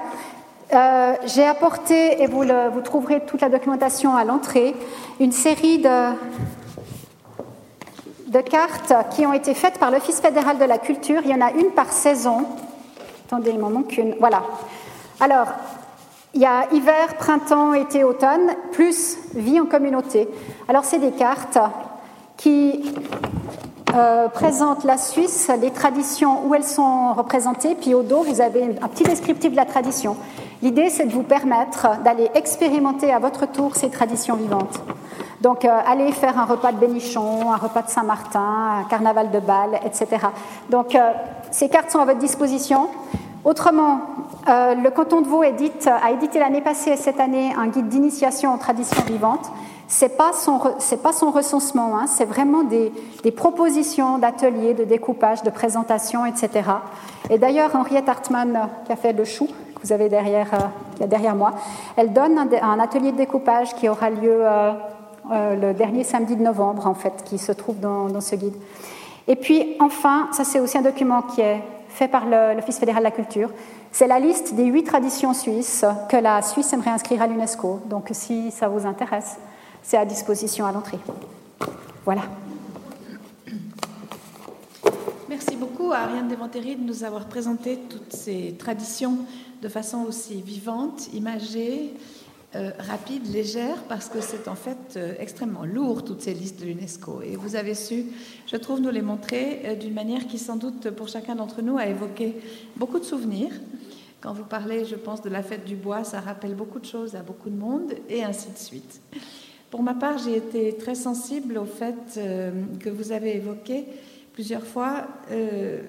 euh, j'ai apporté, et vous, vous, trouverez toute la documentation à l'entrée, une série de, de cartes qui ont été faites par l'Office fédéral de la culture. Il y en a une par saison. Attendez, il m'en manque une. Voilà. Alors, il y a hiver, printemps, été, automne, plus vie en communauté. Alors, c'est des cartes qui euh, présente la Suisse, les traditions où elles sont représentées, puis au dos, vous avez un petit descriptif de la tradition. L'idée, c'est de vous permettre d'aller expérimenter à votre tour ces traditions vivantes. Donc, euh, allez faire un repas de Bénichon, un repas de Saint-Martin, un carnaval de Bâle, etc. Donc, euh, ces cartes sont à votre disposition. Autrement, le canton de Vaud édite, a édité l'année passée et cette année un guide d'initiation aux traditions vivantes c'est pas son c'est pas son recensement, hein, c'est vraiment des, des propositions d'ateliers, de découpage, de présentation, etc. Et d'ailleurs, Henriette Hartmann, euh, qui a fait le chou que vous avez derrière, euh, derrière moi, elle donne un, atelier de découpage qui aura lieu euh, le dernier samedi de novembre, en fait, qui se trouve dans, ce guide. Et puis, enfin, ça c'est aussi un document qui est fait par l'Office fédéral de la culture. C'est la liste des huit traditions suisses que la Suisse aimerait inscrire à l'UNESCO. Donc, si ça vous intéresse, c'est à disposition à l'entrée. Voilà. Merci beaucoup à Ariane Devantéry de nous avoir présenté toutes ces traditions de façon aussi vivante, imagée, euh, rapide, légère, parce que c'est en fait euh, extrêmement lourd, toutes ces listes de l'UNESCO. Et vous avez su, je trouve, nous les montrer euh, d'une manière qui, sans doute, pour chacun d'entre nous, a évoqué beaucoup de souvenirs. Quand vous parlez, je pense, de la fête du bois, ça rappelle beaucoup de choses à beaucoup de monde, et ainsi de suite. Pour ma part, j'ai été très sensible au fait que vous avez évoqué plusieurs fois,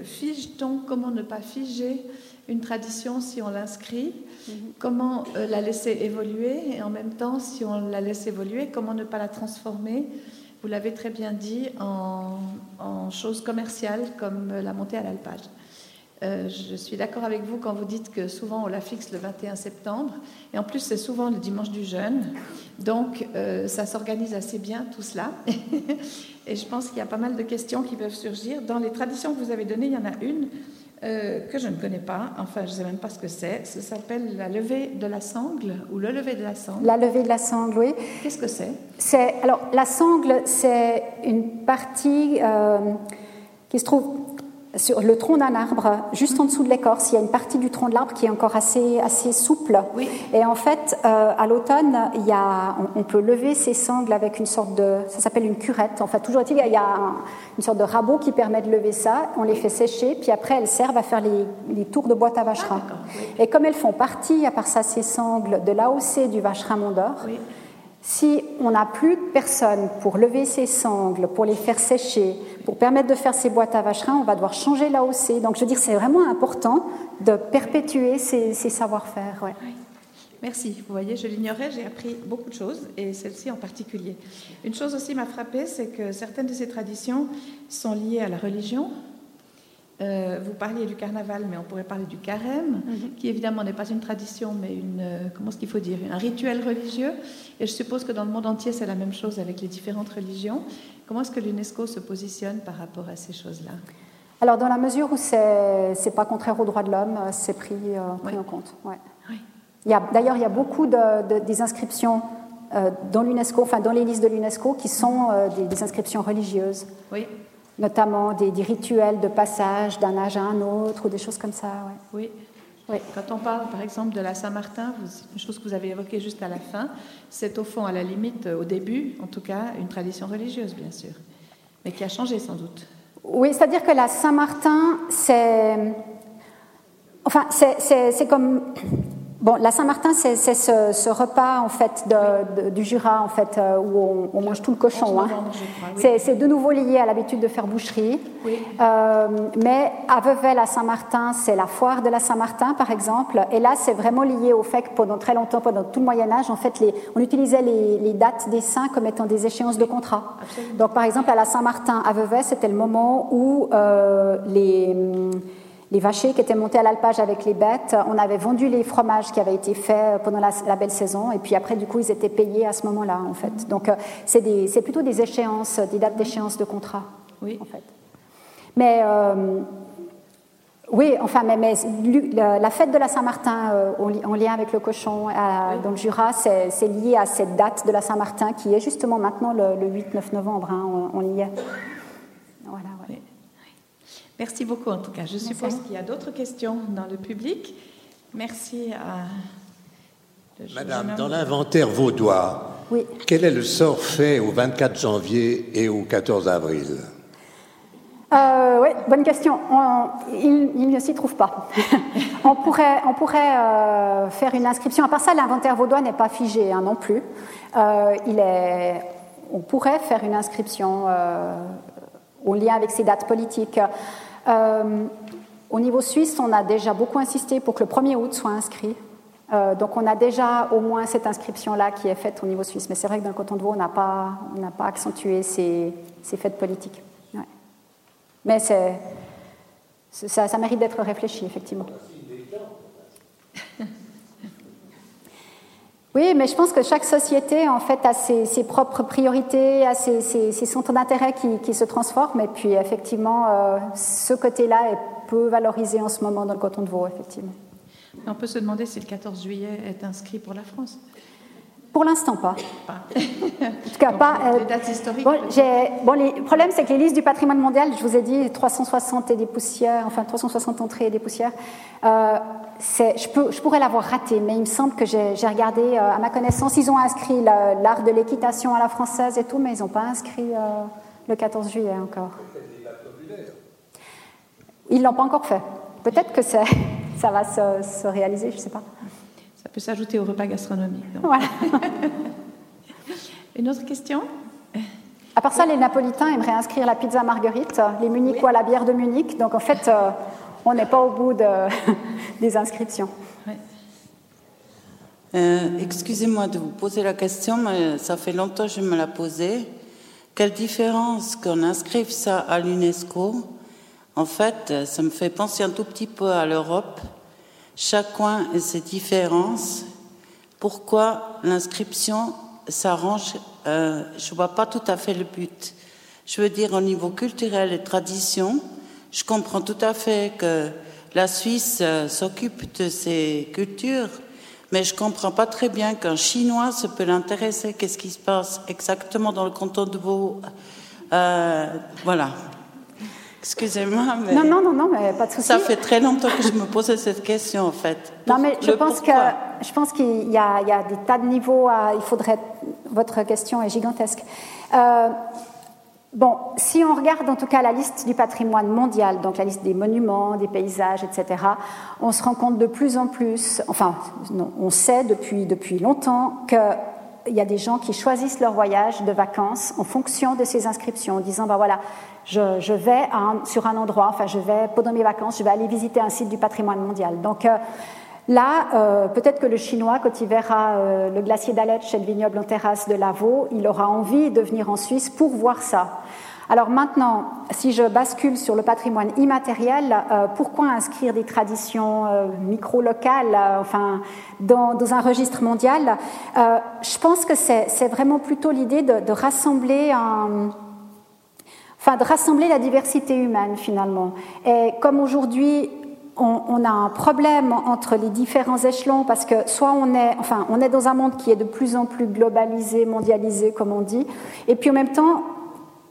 fige-t-on, comment ne pas figer une tradition si on l'inscrit, mhm. comment euh, la laisser évoluer, et en même temps, si on la laisse évoluer, comment ne pas la transformer, vous l'avez très bien dit, en, en choses commerciales comme la montée à l'alpage. Euh, je suis d'accord avec vous quand vous dites que souvent on la fixe le 21 septembre, et en plus c'est souvent le dimanche du jeûne, donc euh, ça s'organise assez bien tout cela. et je pense qu'il y a pas mal de questions qui peuvent surgir. Dans les traditions que vous avez données, il y en a une euh, que je ne connais pas, enfin je ne sais même pas ce que c'est, ça s'appelle la levée de la sangle ou le lever de la sangle. La levée de la sangle, oui. Qu'est-ce que c'est? C'est Alors la sangle, c'est une partie qui se trouve sur le tronc d'un arbre, juste en dessous de l'écorce, il y a une partie du tronc de l'arbre qui est encore assez, assez souple. Et en fait, euh, à l'automne, il y a, on, peut lever ces sangles avec une sorte de, ça s'appelle une curette. En fait, toujours il y a une sorte de rabot qui permet de lever ça. On les fait sécher, puis après elles servent à faire les, tours de boîte à vacherin. Ah, Et comme elles font partie, à part ça, ces sangles de l'AOC du vacherin Mondor. Si on n'a plus de personnes pour lever ces sangles, pour les faire sécher, pour permettre de faire ces boîtes à vacherin, on va devoir changer l'AOC. Donc je veux dire, c'est vraiment important de perpétuer ces, savoir-faire. Merci. Vous voyez, je l'ignorais, j'ai appris beaucoup de choses, et celle-ci en particulier. Une chose aussi m'a frappée, c'est que certaines de ces traditions sont liées à la religion, euh, vous parliez du carnaval, mais on pourrait parler du carême, mhm. qui évidemment n'est pas une tradition, mais une, euh, comment ce qu'il faut dire, un rituel religieux. Et je suppose que dans le monde entier, c'est la même chose avec les différentes religions. Comment est-ce que l'UNESCO se positionne par rapport à ces choses-là? Alors, dans la mesure où c'est n'est pas contraire aux droits de l'homme, euh, c'est pris, en compte. Ouais. D'ailleurs, il y a beaucoup de, des inscriptions dans l'UNESCO, enfin dans les listes de l'UNESCO, qui sont des, des inscriptions religieuses. Oui notamment des, rituels de passage d'un âge à un autre ou des choses comme ça. Oui. oui. Quand on parle par exemple de la Saint-Martin, une chose que vous avez évoquée juste à la fin, c'est au fond, à la limite, au début, en tout cas, une tradition religieuse, bien sûr, mais qui a changé sans doute. Oui, c'est-à-dire que la Saint-Martin, c'est. Enfin, c'est comme Bon, la Saint-Martin, c'est ce, repas en fait du Jura en fait euh, où on, mange tout le cochon. Hein. C'est de nouveau lié à l'habitude de faire boucherie. Euh, mais à Vevey, la Saint-Martin, c'est la foire de la Saint-Martin, par exemple. Et là, c'est vraiment lié au fait que pendant très longtemps, pendant tout le Moyen Âge, en fait, les, on utilisait les, dates des saints comme étant des échéances de contrat. Donc, par exemple, à la Saint-Martin, à Vevey, c'était le moment où euh, les les vachers qui étaient montés à l'alpage avec les bêtes. On avait vendu les fromages qui avaient été faits pendant la, belle saison, et puis après, du coup, ils étaient payés à ce moment-là, en fait. Donc, euh, c'est plutôt des échéances, des dates d'échéance de contrat, oui. en fait. Mais euh, oui, enfin, mais, la fête de la Saint-Martin euh, en lien avec le cochon dans le Jura, c'est lié à cette date de la Saint-Martin qui est justement maintenant le, 8-9 novembre. Hein, on, on y est. Merci beaucoup en tout cas. Je suppose qu'il y a d'autres questions dans le public? Merci à. Madame, dans l'inventaire vaudois, quel est le sort fait au 24 janvier et au 14 avril? Euh, Oui, bonne question. il, ne s'y trouve pas. on pourrait, on pourrait euh, faire une inscription. À part ça, l'inventaire vaudois n'est pas figé hein, non plus. Euh, il est, on pourrait faire une inscription au lien avec ces dates politiques. Euh, au niveau suisse, on a déjà beaucoup insisté pour que le 1er août soit inscrit. Euh, donc on a déjà au moins cette inscription-là qui est faite au niveau suisse. Mais c'est vrai que dans le canton de Vaud, on n'a pas, pas accentué ces, ces fêtes politiques. Mais ça mérite d'être réfléchi, effectivement. Oui, mais je pense que chaque société, en fait, a ses, propres priorités, a ses, centres d'intérêt qui, se transforment. Et puis, effectivement, euh, ce côté-là est peu valorisé en ce moment dans le canton de Vaud, effectivement. On peut se demander si le 14 juillet est inscrit pour la France. Pour l'instant, pas. pas. en tout cas, pas. Euh, les dates historiques. Bon, bon le problème, c'est que les listes du patrimoine mondial, je vous ai dit 360 et des poussières, enfin 360 entrées et des poussières. Euh, je, peux, je pourrais l'avoir raté, mais il me semble que j'ai regardé, euh, à ma connaissance, ils ont inscrit l'art de l'équitation à la française et tout, mais ils n'ont pas inscrit euh, le 14 juillet encore. Ils ne l'ont pas encore fait. Peut-être que ça va se, se réaliser, je ne sais pas. Ça peut s'ajouter au repas gastronomique. Une autre question? À part ça, les Napolitains aimeraient inscrire la pizza marguerite, les Munichois la bière de Munich. Donc en fait, euh, on n'est pas au bout de, des inscriptions. Euh, excusez-moi de vous poser la question, mais ça fait longtemps que je me la posais. Quelle différence qu'on inscrive ça à l'UNESCO? En fait, ça me fait penser un tout petit peu à l'Europe chaque coin et ses différences. Pourquoi l'inscription s'arrange euh, Je ne vois pas tout à fait le but. Je veux dire, au niveau culturel et tradition, je comprends tout à fait que la Suisse euh, s'occupe de ses cultures, mais je ne comprends pas très bien qu'un Chinois se peut l'intéresser. Qu'est-ce qui se passe exactement dans le canton de Vaud? Euh, Voilà. Excusez-moi, mais. Non, non, non, non, mais pas de souci. Ça fait très longtemps que je me posais cette question, en fait. non, mais je pense, que, je pense qu'il y, a des tas de niveaux. il faudrait. Votre question est gigantesque. Euh, bon, si on regarde en tout cas la liste du patrimoine mondial, donc la liste des monuments, des paysages, etc., on se rend compte de plus en plus, enfin, on sait depuis, depuis longtemps que il y a des gens qui choisissent leur voyage de vacances en fonction de ces inscriptions, en disant, ben voilà, je, vais sur un endroit, enfin je vais, pendant mes vacances, je vais aller visiter un site du patrimoine mondial. Donc euh, là, euh, peut-être que le Chinois, quand il verra euh, le glacier d'Aletsch chez le vignoble en terrasse de Lavaux, il aura envie de venir en Suisse pour voir ça. Alors maintenant, si je bascule sur le patrimoine immatériel, pourquoi inscrire des traditions micro-locales enfin, dans, un registre mondial? Je pense que c'est vraiment plutôt l'idée de, rassembler un, enfin de rassembler la diversité humaine finalement. Et comme aujourd'hui, on, a un problème entre les différents échelons parce que soit on est, enfin, on est dans un monde qui est de plus en plus globalisé, mondialisé, comme on dit, et puis en même temps,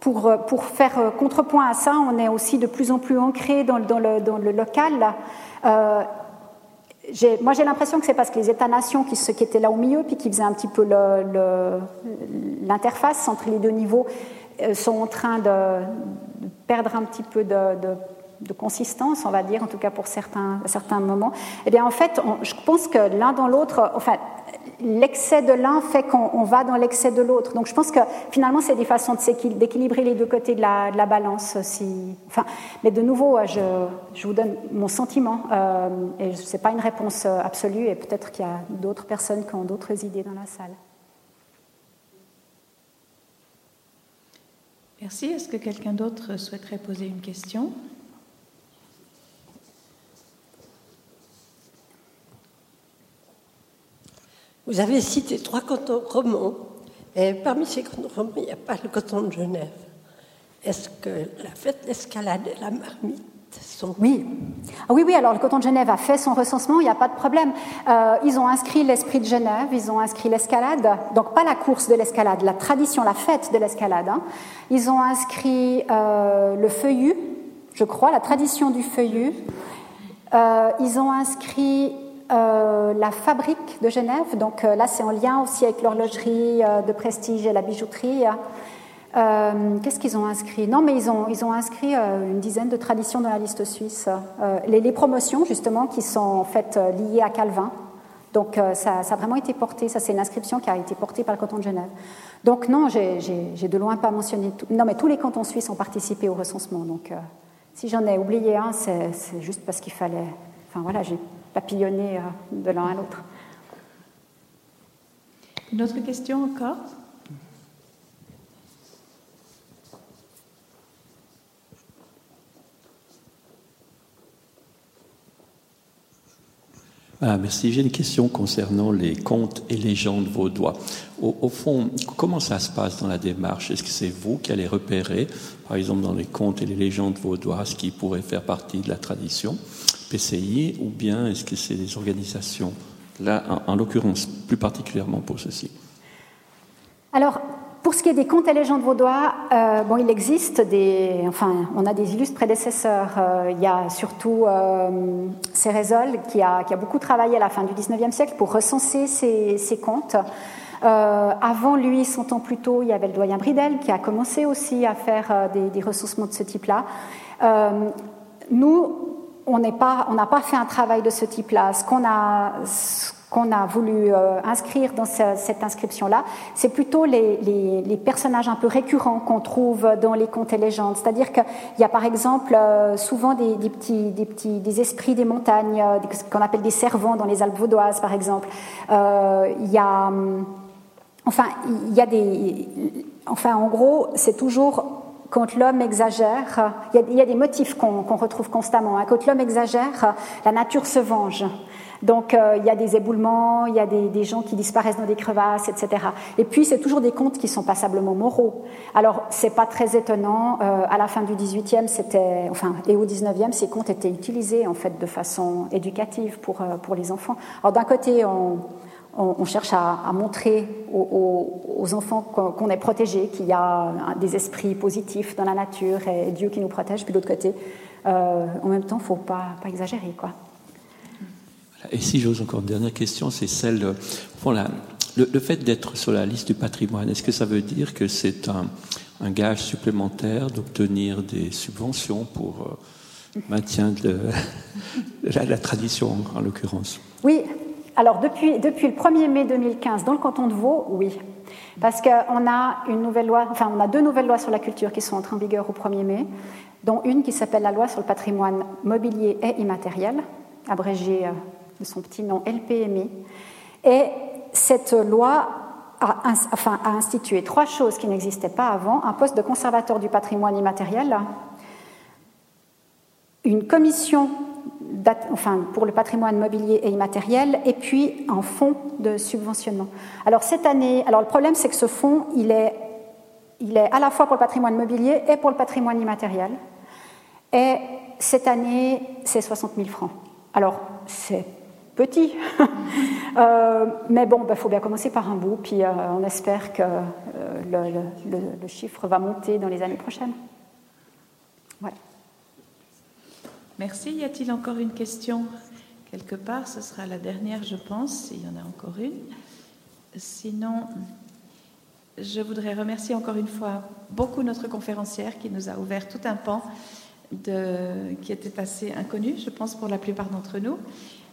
pour, pour faire contrepoint à ça, on est aussi de plus en plus ancré dans, dans, le, dans le, local. Euh, moi, j'ai l'impression que c'est parce que les États-nations qui, qui, étaient là au milieu, puis qui faisaient un petit peu l'interface entre les deux niveaux, sont en train de, perdre un petit peu de, consistance, on va dire, en tout cas pour certains, certains moments, eh bien, en fait, je pense que l'un dans l'autre, enfin, l'excès de l'un fait qu'on va dans l'excès de l'autre. Donc, je pense que finalement, c'est des façons d'équilibrer les deux côtés de la, de la balance. Si, enfin, mais de nouveau, je, je vous donne mon sentiment, euh, et ce n'est pas une réponse absolue, et peut-être qu'il y a d'autres personnes qui ont d'autres idées dans la salle. Merci. Est-ce que quelqu'un d'autre souhaiterait poser une question? Vous avez cité trois cantons romans. Et parmi ces cantons romans, il n'y a pas le canton de Genève. Est-ce que la fête d'escalade et la marmite oui. Ah oui, oui, alors le canton de Genève a fait son recensement, il n'y a pas de problème. Euh, ils ont inscrit l'esprit de Genève, ils ont inscrit l'escalade, donc pas la course de l'escalade, la tradition, la fête de l'escalade. Hein. Ils ont inscrit euh, le feuillu, je crois, la tradition du feuillu. Euh, ils ont inscrit la fabrique de Genève, donc là c'est en lien aussi avec l'horlogerie de prestige et la bijouterie. Euh, qu'est-ce qu'ils ont inscrit? Non, mais ils ont, ils ont inscrit euh, une dizaine de traditions dans la liste suisse. Euh, les, promotions, justement, qui sont en fait liées à Calvin. Donc ça, a vraiment été porté, ça c'est une inscription qui a été portée par le canton de Genève. Donc non, j'ai de loin pas mentionné. Non, mais tous les cantons suisses ont participé au recensement. Donc si j'en ai oublié un, c'est juste parce qu'il fallait... Enfin voilà, j'ai papillonné de l'un à l'autre. Une autre question encore? Ah, merci. J'ai une question concernant les contes et légendes vaudois. Au, au, fond, comment ça se passe dans la démarche? Est-ce que c'est vous qui allez repérer, par exemple, dans les contes et les légendes vaudoises, qui pourraient faire partie de la tradition PCI, ou bien est-ce que c'est des organisations, là, en, en l'occurrence, plus particulièrement pour ceci pour ce qui est des contes et légendes vaudois, euh, bon, il existe des, enfin, on a des illustres prédécesseurs. Euh, il y a surtout euh, qui a, qui a, beaucoup travaillé à la fin du 19e siècle pour recenser ces, ces contes. Euh, avant lui, son ans plus tôt, il y avait le doyen Bridel qui a commencé aussi à faire des, des recensements de ce type-là. nous, on n'a pas, pas fait un travail de ce type-là. Ce qu'on a, qu'on a voulu euh, inscrire dans cette inscription-là, c'est plutôt les, personnages un peu récurrents qu'on trouve dans les contes et légendes. C'est-à-dire qu'il y a par exemple euh, souvent des, petits, des, petits, des esprits des montagnes, euh, ce qu'on appelle des servants dans les Alpes vaudoises, par exemple. il y a, hum, enfin, il y a des, enfin, en gros, c'est toujours quand l'homme exagère, il y, a, des motifs qu'on retrouve constamment. Hein. Quand l'homme exagère, la nature se venge. Donc euh, il y a des éboulements, il y a des, gens qui disparaissent dans des crevasses, etc. Et puis c'est toujours des contes qui sont passablement moraux. Alors c'est pas très étonnant. Euh, à la fin du XVIIIe, c'était, enfin, et au XIXe, ces contes étaient utilisés en fait de façon éducative pour euh, pour les enfants. Alors d'un côté, on cherche à, montrer aux, enfants qu'on est protégé, qu'il y a des esprits positifs dans la nature et Dieu qui nous protège. Puis de l'autre côté, en même temps, il faut pas, pas exagérer. Quoi. Et si j'ose encore une dernière question, c'est celle, de, le, fait d'être sur la liste du patrimoine, est-ce que ça veut dire que c'est un, gage supplémentaire d'obtenir des subventions pour euh, maintien de la, tradition en l'occurrence? Oui, alors depuis, depuis le 1er mai 2015, dans le canton de Vaud, oui. Parce qu'on a enfin a deux nouvelles lois sur la culture qui sont entrées en vigueur au 1er mai, dont une qui s'appelle la loi sur le patrimoine mobilier et immatériel, abrégée euh, de son petit nom LPMI. Et cette loi a, institué trois choses qui n'existaient pas avant un poste de conservateur du patrimoine immatériel, une commission pour le patrimoine mobilier et immatériel, et puis un fonds de subventionnement. Alors cette année, alors le problème c'est que ce fonds, il est, il est à la fois pour le patrimoine mobilier et pour le patrimoine immatériel. Et cette année, c'est 60 000 francs. Alors c'est petit, euh, mais bon, il bah, faut bien commencer par un bout, puis euh, on espère que euh, le, chiffre va monter dans les années prochaines. Voilà. Merci. Y a-t-il encore une question? Quelque part Ce sera la dernière, je pense, s'il y en a encore une. Sinon, je voudrais remercier encore une fois beaucoup notre conférencière qui nous a ouvert tout un pan qui était assez inconnu, je pense, pour la plupart d'entre nous,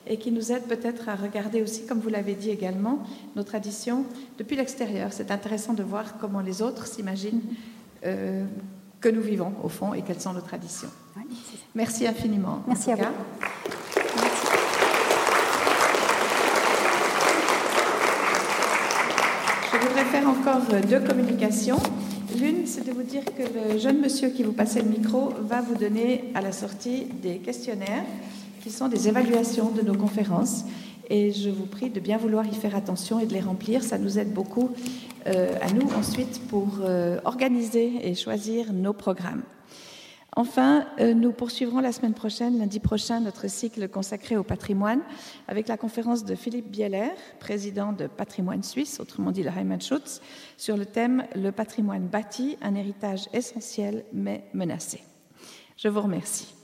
et qui nous aide peut-être à regarder aussi, comme vous l'avez dit également, nos traditions depuis l'extérieur. C'est intéressant de voir comment les autres s'imaginent euh, que nous vivons, au fond, et quelles sont nos traditions. Merci infiniment. Merci à vous. Je voudrais faire encore deux communications. L'une, c'est de vous dire que le jeune monsieur qui vous passait le micro va vous donner à la sortie des questionnaires qui sont des évaluations de nos conférences. Et je vous prie de bien vouloir y faire attention et de les remplir. Ça nous aide beaucoup euh, à nous ensuite pour euh, organiser et choisir nos programmes. Enfin, euh, nous poursuivrons la semaine prochaine, lundi prochain, notre cycle consacré au patrimoine avec la conférence de Philippe Bieler, président de Patrimoine Suisse, autrement dit le Heimatschutz, sur le thème Le patrimoine bâti, un héritage essentiel mais menacé. Je vous remercie.